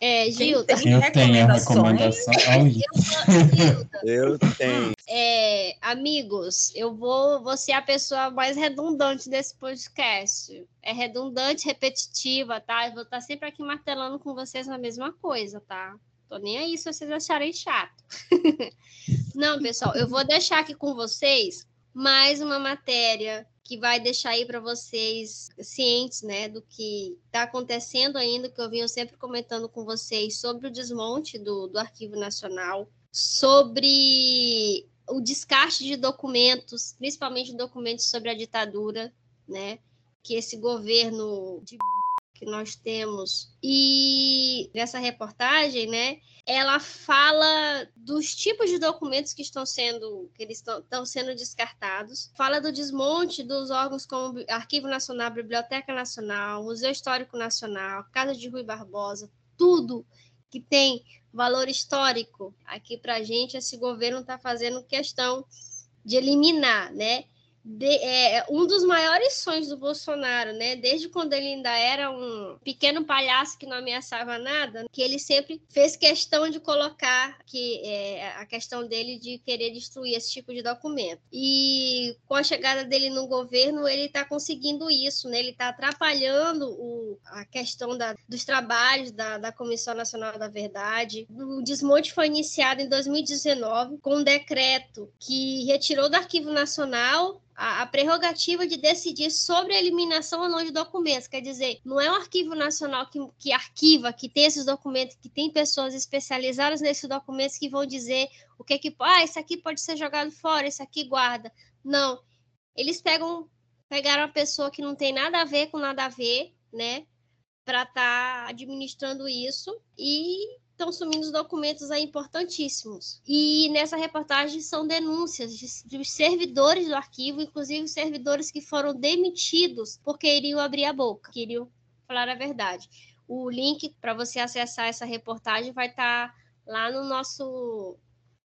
É, Gilda. Eu tenho a recomendação. Eu tenho. É, amigos, eu vou, vou ser a pessoa mais redundante desse podcast. É redundante, repetitiva, tá? Eu vou estar sempre aqui martelando com vocês a mesma coisa, tá? Tô nem aí se vocês acharem chato. Não, pessoal, eu vou deixar aqui com vocês mais uma matéria que vai deixar aí para vocês cientes, né, do que está acontecendo ainda, que eu venho sempre comentando com vocês sobre o desmonte do, do Arquivo Nacional, sobre o descarte de documentos, principalmente documentos sobre a ditadura, né, que esse governo de que nós temos. E nessa reportagem, né, ela fala dos tipos de documentos que estão sendo que eles estão, estão sendo descartados, fala do desmonte dos órgãos como Arquivo Nacional, Biblioteca Nacional, Museu Histórico Nacional, Casa de Rui Barbosa, tudo que tem valor histórico aqui para a gente, esse governo está fazendo questão de eliminar, né? De, é, um dos maiores sonhos do Bolsonaro, né? Desde quando ele ainda era um pequeno palhaço que não ameaçava nada, que ele sempre fez questão de colocar que é, a questão dele de querer destruir esse tipo de documento. E com a chegada dele no governo, ele está conseguindo isso, né? Ele está atrapalhando o, a questão da, dos trabalhos da, da Comissão Nacional da Verdade. O desmonte foi iniciado em 2019 com um decreto que retirou do Arquivo Nacional a, a, prerrogativa de decidir sobre a eliminação ou não de documentos. Quer dizer, não é o arquivo nacional que, que arquiva, que tem esses documentos, que tem pessoas especializadas nesses documentos que vão dizer o que é que. Ah, isso aqui pode ser jogado fora, isso aqui guarda. Não. Eles pegam, pegaram a pessoa que não tem nada a ver com nada a ver, né? Para estar tá administrando isso e estão sumindo os documentos aí importantíssimos. E nessa reportagem são denúncias de, de servidores do arquivo, inclusive servidores que foram demitidos porque iriam abrir a boca, queriam falar a verdade. O link para você acessar essa reportagem vai estar tá lá no nosso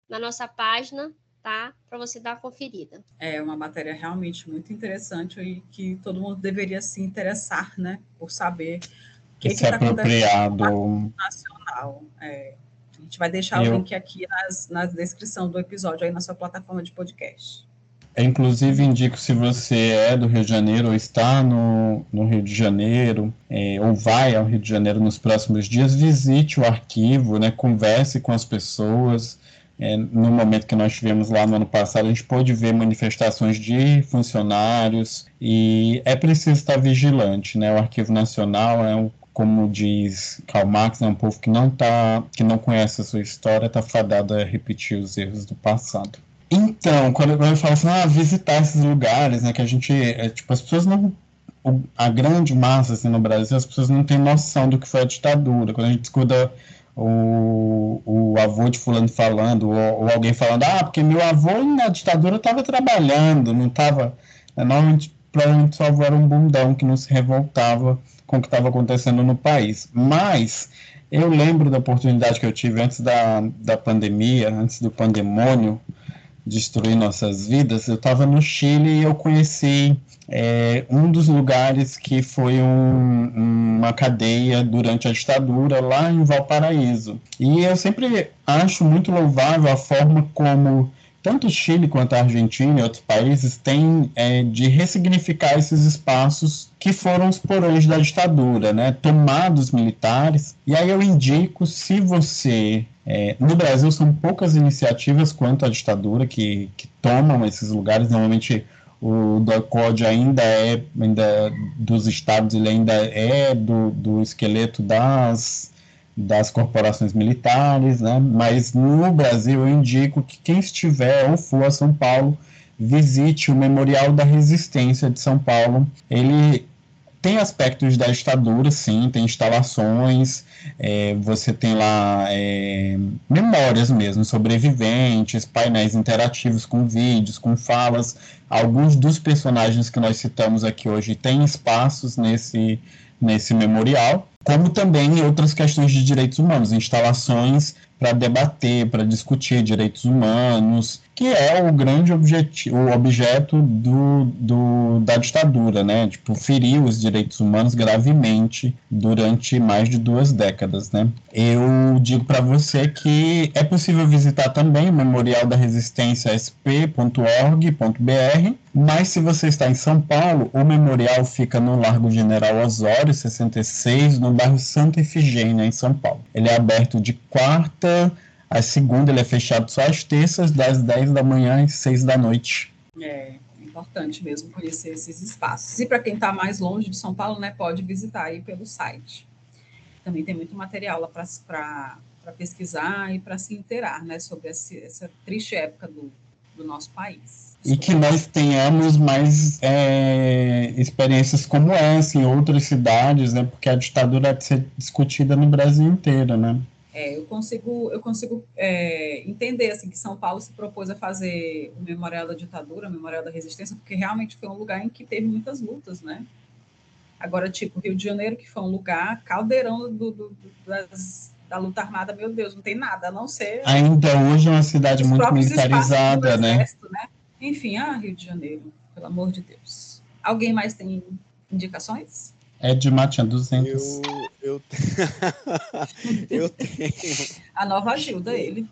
na nossa página, tá? Para você dar uma conferida. É uma matéria realmente muito interessante e que todo mundo deveria se interessar, né, por saber que, que, que tá apropriado nacional. É, a gente vai deixar eu... o link aqui nas, na descrição do episódio aí na sua plataforma de podcast. Inclusive, indico se você é do Rio de Janeiro ou está no, no Rio de Janeiro, é, ou vai ao Rio de Janeiro nos próximos dias, visite o arquivo, né, converse com as pessoas. É, no momento que nós tivemos lá no ano passado, a gente pôde ver manifestações de funcionários e é preciso estar vigilante. Né? O Arquivo Nacional é um como diz Karl Marx, é um povo que não tá, que não conhece a sua história, está fadado a repetir os erros do passado. Então, quando eu falo assim, ah, visitar esses lugares, né, que a gente, é, tipo, as pessoas não, a grande massa, assim, no Brasil, as pessoas não têm noção do que foi a ditadura. Quando a gente escuta o, o avô de fulano falando, ou, ou alguém falando, ah, porque meu avô na ditadura estava trabalhando, não estava, normalmente, provavelmente era um bundão que não se revoltava com o que estava acontecendo no país. Mas eu lembro da oportunidade que eu tive antes da, da pandemia, antes do pandemônio destruir nossas vidas. Eu estava no Chile e eu conheci é, um dos lugares que foi um, uma cadeia durante a ditadura lá em Valparaíso. E eu sempre acho muito louvável a forma como tanto o Chile quanto a Argentina e outros países têm é, de ressignificar esses espaços que foram os porões da ditadura, né, tomados militares. E aí eu indico, se você é, no Brasil são poucas iniciativas quanto à ditadura que, que tomam esses lugares. Normalmente o DOCOD ainda é ainda dos estados, ele ainda é do, do esqueleto das das corporações militares, né? Mas no Brasil eu indico que quem estiver ou for a São Paulo visite o Memorial da Resistência de São Paulo. Ele tem aspectos da ditadura, sim, tem instalações, é, você tem lá é, memórias mesmo, sobreviventes, painéis interativos com vídeos, com falas. Alguns dos personagens que nós citamos aqui hoje têm espaços nesse, nesse memorial como também outras questões de direitos humanos, instalações para debater, para discutir direitos humanos, que é o grande objetivo, o objeto do, do, da ditadura, né? Tipo, feriu os direitos humanos gravemente durante mais de duas décadas, né? Eu digo para você que é possível visitar também o Memorial da Resistência sp.org.br, mas se você está em São Paulo, o memorial fica no Largo General Osório, 66, no bairro Santa Efigênia, em São Paulo. Ele é aberto de quarta a segunda, ele é fechado só às terças, das 10 da manhã às 6 da noite. É, importante mesmo conhecer esses espaços. E para quem está mais longe de São Paulo, né, pode visitar aí pelo site. Também tem muito material lá para pesquisar e para se inteirar né, sobre essa, essa triste época do, do nosso país. E que nós tenhamos mais é, experiências como essa em outras cidades, né? Porque a ditadura é de ser discutida no Brasil inteiro, né? É, eu consigo, eu consigo é, entender assim que São Paulo se propôs a fazer o Memorial da Ditadura, o Memorial da Resistência, porque realmente foi um lugar em que teve muitas lutas, né? Agora, tipo, Rio de Janeiro, que foi um lugar caldeirão do, do, das, da luta armada, meu Deus, não tem nada, a não ser... Ainda hoje é uma cidade muito militarizada, né? Exército, né? Enfim, ah, Rio de Janeiro, pelo amor de Deus. Alguém mais tem indicações? Edmar tinha 200. Eu, eu, eu tenho. A nova Gilda, ele.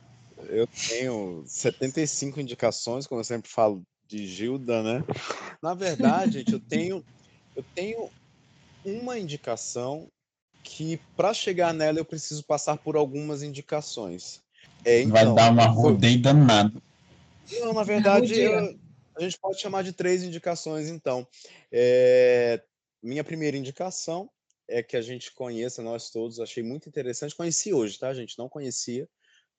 Eu tenho 75 indicações, como eu sempre falo de Gilda, né? Na verdade, gente, eu tenho, eu tenho uma indicação que, para chegar nela, eu preciso passar por algumas indicações. É, então, Vai dar uma rodeio danada. Não, na verdade, eu, a gente pode chamar de três indicações, então. É, minha primeira indicação é que a gente conheça, nós todos, achei muito interessante. Conheci hoje, tá, gente? Não conhecia.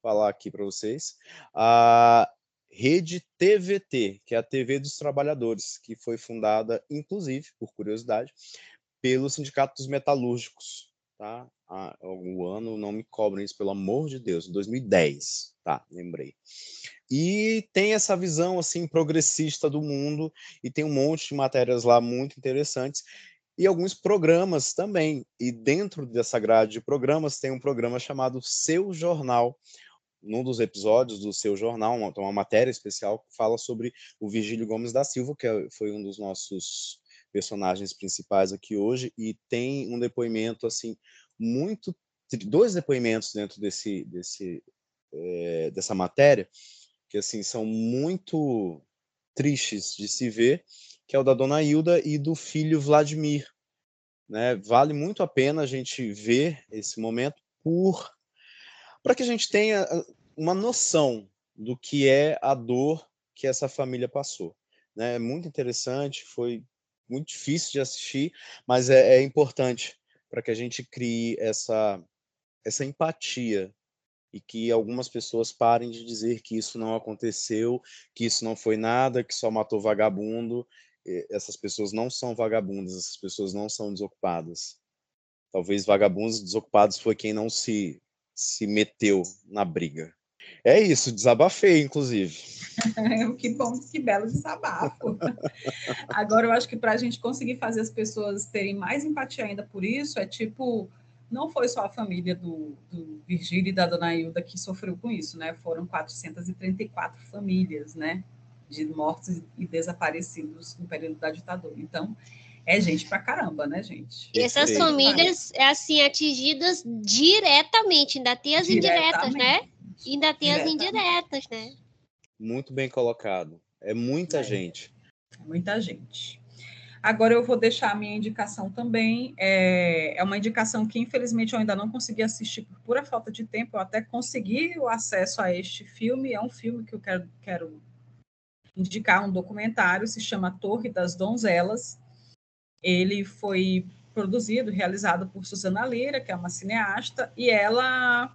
Falar aqui para vocês. A Rede TVT, que é a TV dos Trabalhadores, que foi fundada, inclusive, por curiosidade, pelo Sindicato dos Metalúrgicos, tá? Há algum ano, não me cobrem isso, pelo amor de Deus, 2010, tá? Lembrei. E tem essa visão assim progressista do mundo e tem um monte de matérias lá muito interessantes e alguns programas também. E dentro dessa grade de programas tem um programa chamado Seu Jornal. Num dos episódios do Seu Jornal, uma, uma matéria especial que fala sobre o Vigílio Gomes da Silva, que é, foi um dos nossos personagens principais aqui hoje, e tem um depoimento assim muito dois depoimentos dentro desse, desse é, dessa matéria que assim são muito tristes de se ver que é o da dona Hilda e do filho Vladimir. Né? Vale muito a pena a gente ver esse momento por para que a gente tenha ah, uma noção do que é a dor que essa família passou. Né? É muito interessante, foi muito difícil de assistir, mas é, é importante para que a gente crie essa, essa empatia e que algumas pessoas parem de dizer que isso não aconteceu, que isso não foi nada, que só matou vagabundo. Essas pessoas não são vagabundas, essas pessoas não são desocupadas. Talvez vagabundos desocupados foi quem não se, se meteu na briga. É isso, desabafei, inclusive. que bom, que belo desabafo. Agora, eu acho que para a gente conseguir fazer as pessoas terem mais empatia ainda por isso, é tipo, não foi só a família do, do Virgílio e da Dona Hilda que sofreu com isso, né? Foram 434 famílias, né? De mortos e desaparecidos no período da ditadura. Então, é gente pra caramba, né, gente? E essas famílias, é assim, atingidas diretamente, ainda tem as indiretas, né? Ainda tem as indiretas, né? Muito bem colocado. É muita é. gente. Muita gente. Agora eu vou deixar a minha indicação também. É, é uma indicação que, infelizmente, eu ainda não consegui assistir por pura falta de tempo. Eu até consegui o acesso a este filme. É um filme que eu quero, quero indicar, um documentário, se chama Torre das Donzelas. Ele foi produzido, realizado por Susana Lira, que é uma cineasta, e ela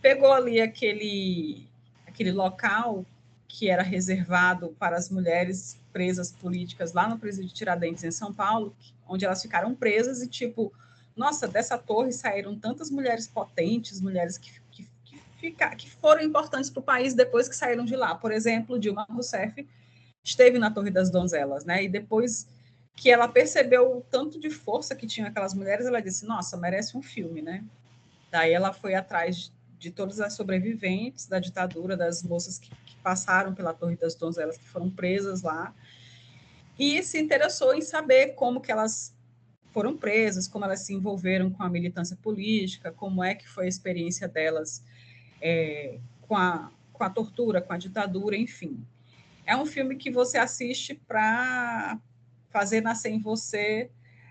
pegou ali aquele, aquele local que era reservado para as mulheres presas políticas lá no presídio de Tiradentes, em São Paulo, onde elas ficaram presas e, tipo, nossa, dessa torre saíram tantas mulheres potentes, mulheres que, que, foram importantes para o país depois que saíram de lá. Por exemplo, Dilma Rousseff esteve na Torre das Donzelas, né? E depois que ela percebeu o tanto de força que tinham aquelas mulheres, ela disse: Nossa, merece um filme, né? Daí ela foi atrás de todas as sobreviventes da ditadura, das moças que, que passaram pela Torre das Donzelas, que foram presas lá, e se interessou em saber como que elas foram presas, como elas se envolveram com a militância política, como é que foi a experiência delas é, com, a, com a tortura, com a ditadura, enfim. É um filme que você assiste para fazer nascer em você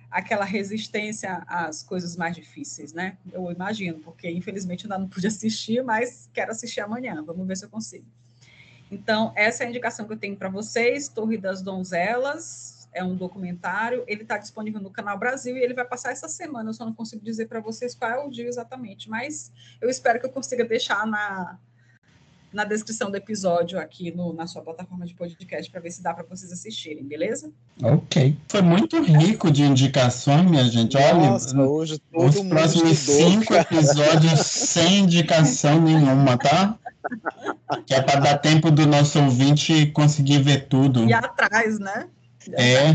aquela resistência às coisas mais difíceis, né? Eu imagino, porque infelizmente ainda não pude assistir, mas quero assistir amanhã. Vamos ver se eu consigo. Então, essa é a indicação que eu tenho para vocês. Torre das Donzelas é um documentário. Ele está disponível no Canal Brasil e ele vai passar essa semana. Eu só não consigo dizer para vocês qual é o dia exatamente, mas eu espero que eu consiga deixar na, na descrição do episódio aqui no, na sua plataforma de podcast para ver se dá para vocês assistirem, beleza? Ok. Foi muito rico de indicações, minha gente. Nossa, Olha, hoje todo os próximos cinco episódios sem indicação nenhuma, tá? Que é para dar tempo do nosso ouvinte conseguir ver tudo. E atrás, né? É,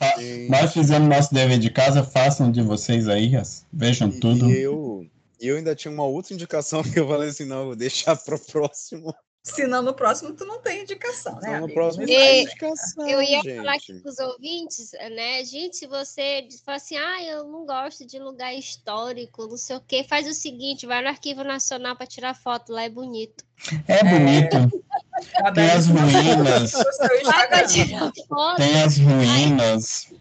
Ai, nós fizemos nosso dever de casa, façam de vocês aí, vejam e, tudo. E eu, eu ainda tinha uma outra indicação que eu falei assim, não, vou deixar para o próximo. Senão no próximo tu não tem indicação, né? no próximo não tem indicação. Eu ia gente. falar aqui para os ouvintes, né? Gente, se você fala assim, ah, eu não gosto de lugar histórico, não sei o quê, faz o seguinte, vai no Arquivo Nacional para tirar foto, lá é bonito. É bonito. É. Tem as ruínas. Tem as ruínas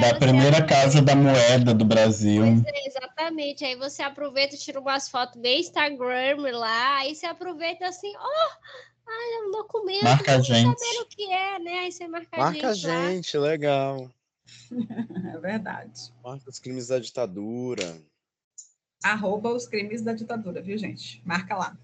da primeira casa da moeda do Brasil. É, exatamente. Aí você aproveita e tira umas fotos bem Instagram lá, aí você aproveita assim, ó, oh, ah, é um documento, marca a gente. saber o que é, né? Aí você marca, marca a gente. Marca a gente, legal. É verdade. Marca os crimes da ditadura. Arroba os crimes da ditadura, viu, gente? Marca lá.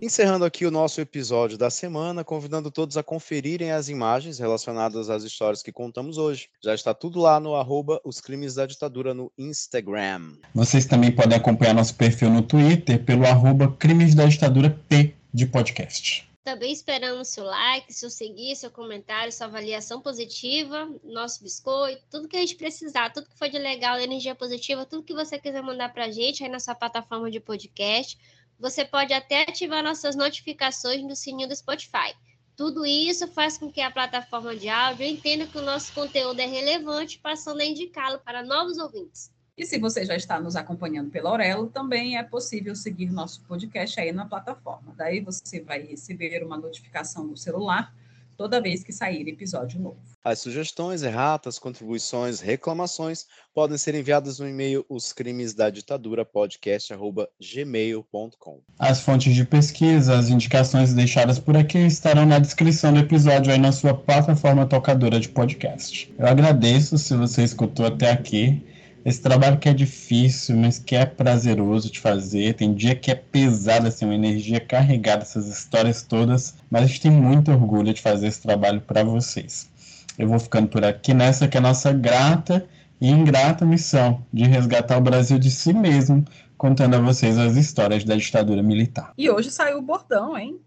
Encerrando aqui o nosso episódio da semana, convidando todos a conferirem as imagens relacionadas às histórias que contamos hoje. Já está tudo lá no arroba Os Crimes da Ditadura no Instagram. Vocês também podem acompanhar nosso perfil no Twitter pelo arroba Crimes da Ditadura P de podcast. Também esperamos seu like, seu seguir, seu comentário, sua avaliação positiva, nosso biscoito, tudo que a gente precisar, tudo que for de legal, energia positiva, tudo que você quiser mandar para a gente aí na sua plataforma de podcast você pode até ativar nossas notificações no sininho do Spotify. Tudo isso faz com que a plataforma de áudio entenda que o nosso conteúdo é relevante, passando a indicá-lo para novos ouvintes. E se você já está nos acompanhando pela Aurelo, também é possível seguir nosso podcast aí na plataforma. Daí você vai receber uma notificação no celular toda vez que sair episódio novo. As sugestões, erratas, contribuições, reclamações podem ser enviadas no e-mail os crimes da ditadura podcast@gmail.com. As fontes de pesquisa, as indicações deixadas por aqui estarão na descrição do episódio aí na sua plataforma tocadora de podcast. Eu agradeço se você escutou até aqui. Esse trabalho que é difícil, mas que é prazeroso de fazer. Tem dia que é pesado, assim, uma energia carregada, essas histórias todas. Mas a gente tem muito orgulho de fazer esse trabalho para vocês. Eu vou ficando por aqui nessa que é a nossa grata e ingrata missão de resgatar o Brasil de si mesmo, contando a vocês as histórias da ditadura militar. E hoje saiu o bordão, hein?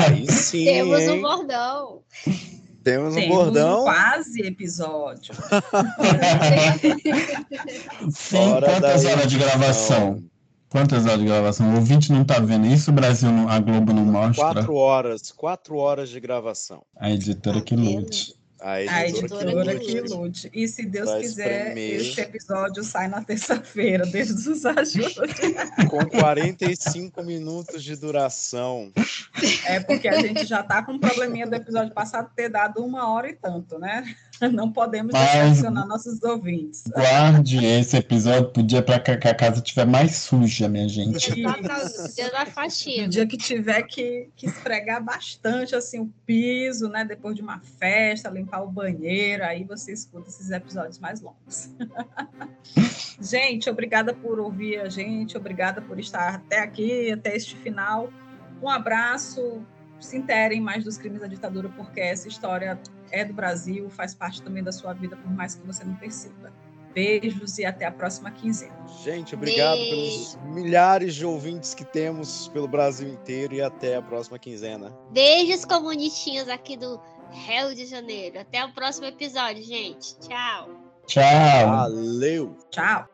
Aí sim. Temos hein? um bordão. Temos um Temos bordão. um quase episódio. Sim, Fora quantas da horas de gravação? Quantas horas de gravação? O ouvinte não tá vendo isso, o Brasil, não, a Globo não mostra. Quatro horas. Quatro horas de gravação. A editora que lute. A A editora, editora que que lute. lute. E se Deus Vai quiser, espremer. esse episódio sai na terça-feira. Deus nos ajude. Com 45 minutos de duração. É porque a gente já está com um probleminha do episódio passado ter dado uma hora e tanto, né? Não podemos decepcionar nossos ouvintes. Guarde esse episódio pro dia pra que a casa estiver mais suja, minha gente. Dia da No faxina. dia que tiver que, que esfregar bastante assim o piso, né? Depois de uma festa, limpar o banheiro, aí você escuta esses episódios mais longos. gente, obrigada por ouvir a gente, obrigada por estar até aqui, até este final. Um abraço, se interem mais dos crimes da ditadura, porque essa história é do Brasil, faz parte também da sua vida, por mais que você não perceba. Beijos e até a próxima quinzena. Gente, obrigado pelos milhares de ouvintes que temos pelo Brasil inteiro e até a próxima quinzena. Beijos comunistinhos aqui do Rio de Janeiro. Até o próximo episódio, gente. Tchau. Tchau. Valeu! Tchau!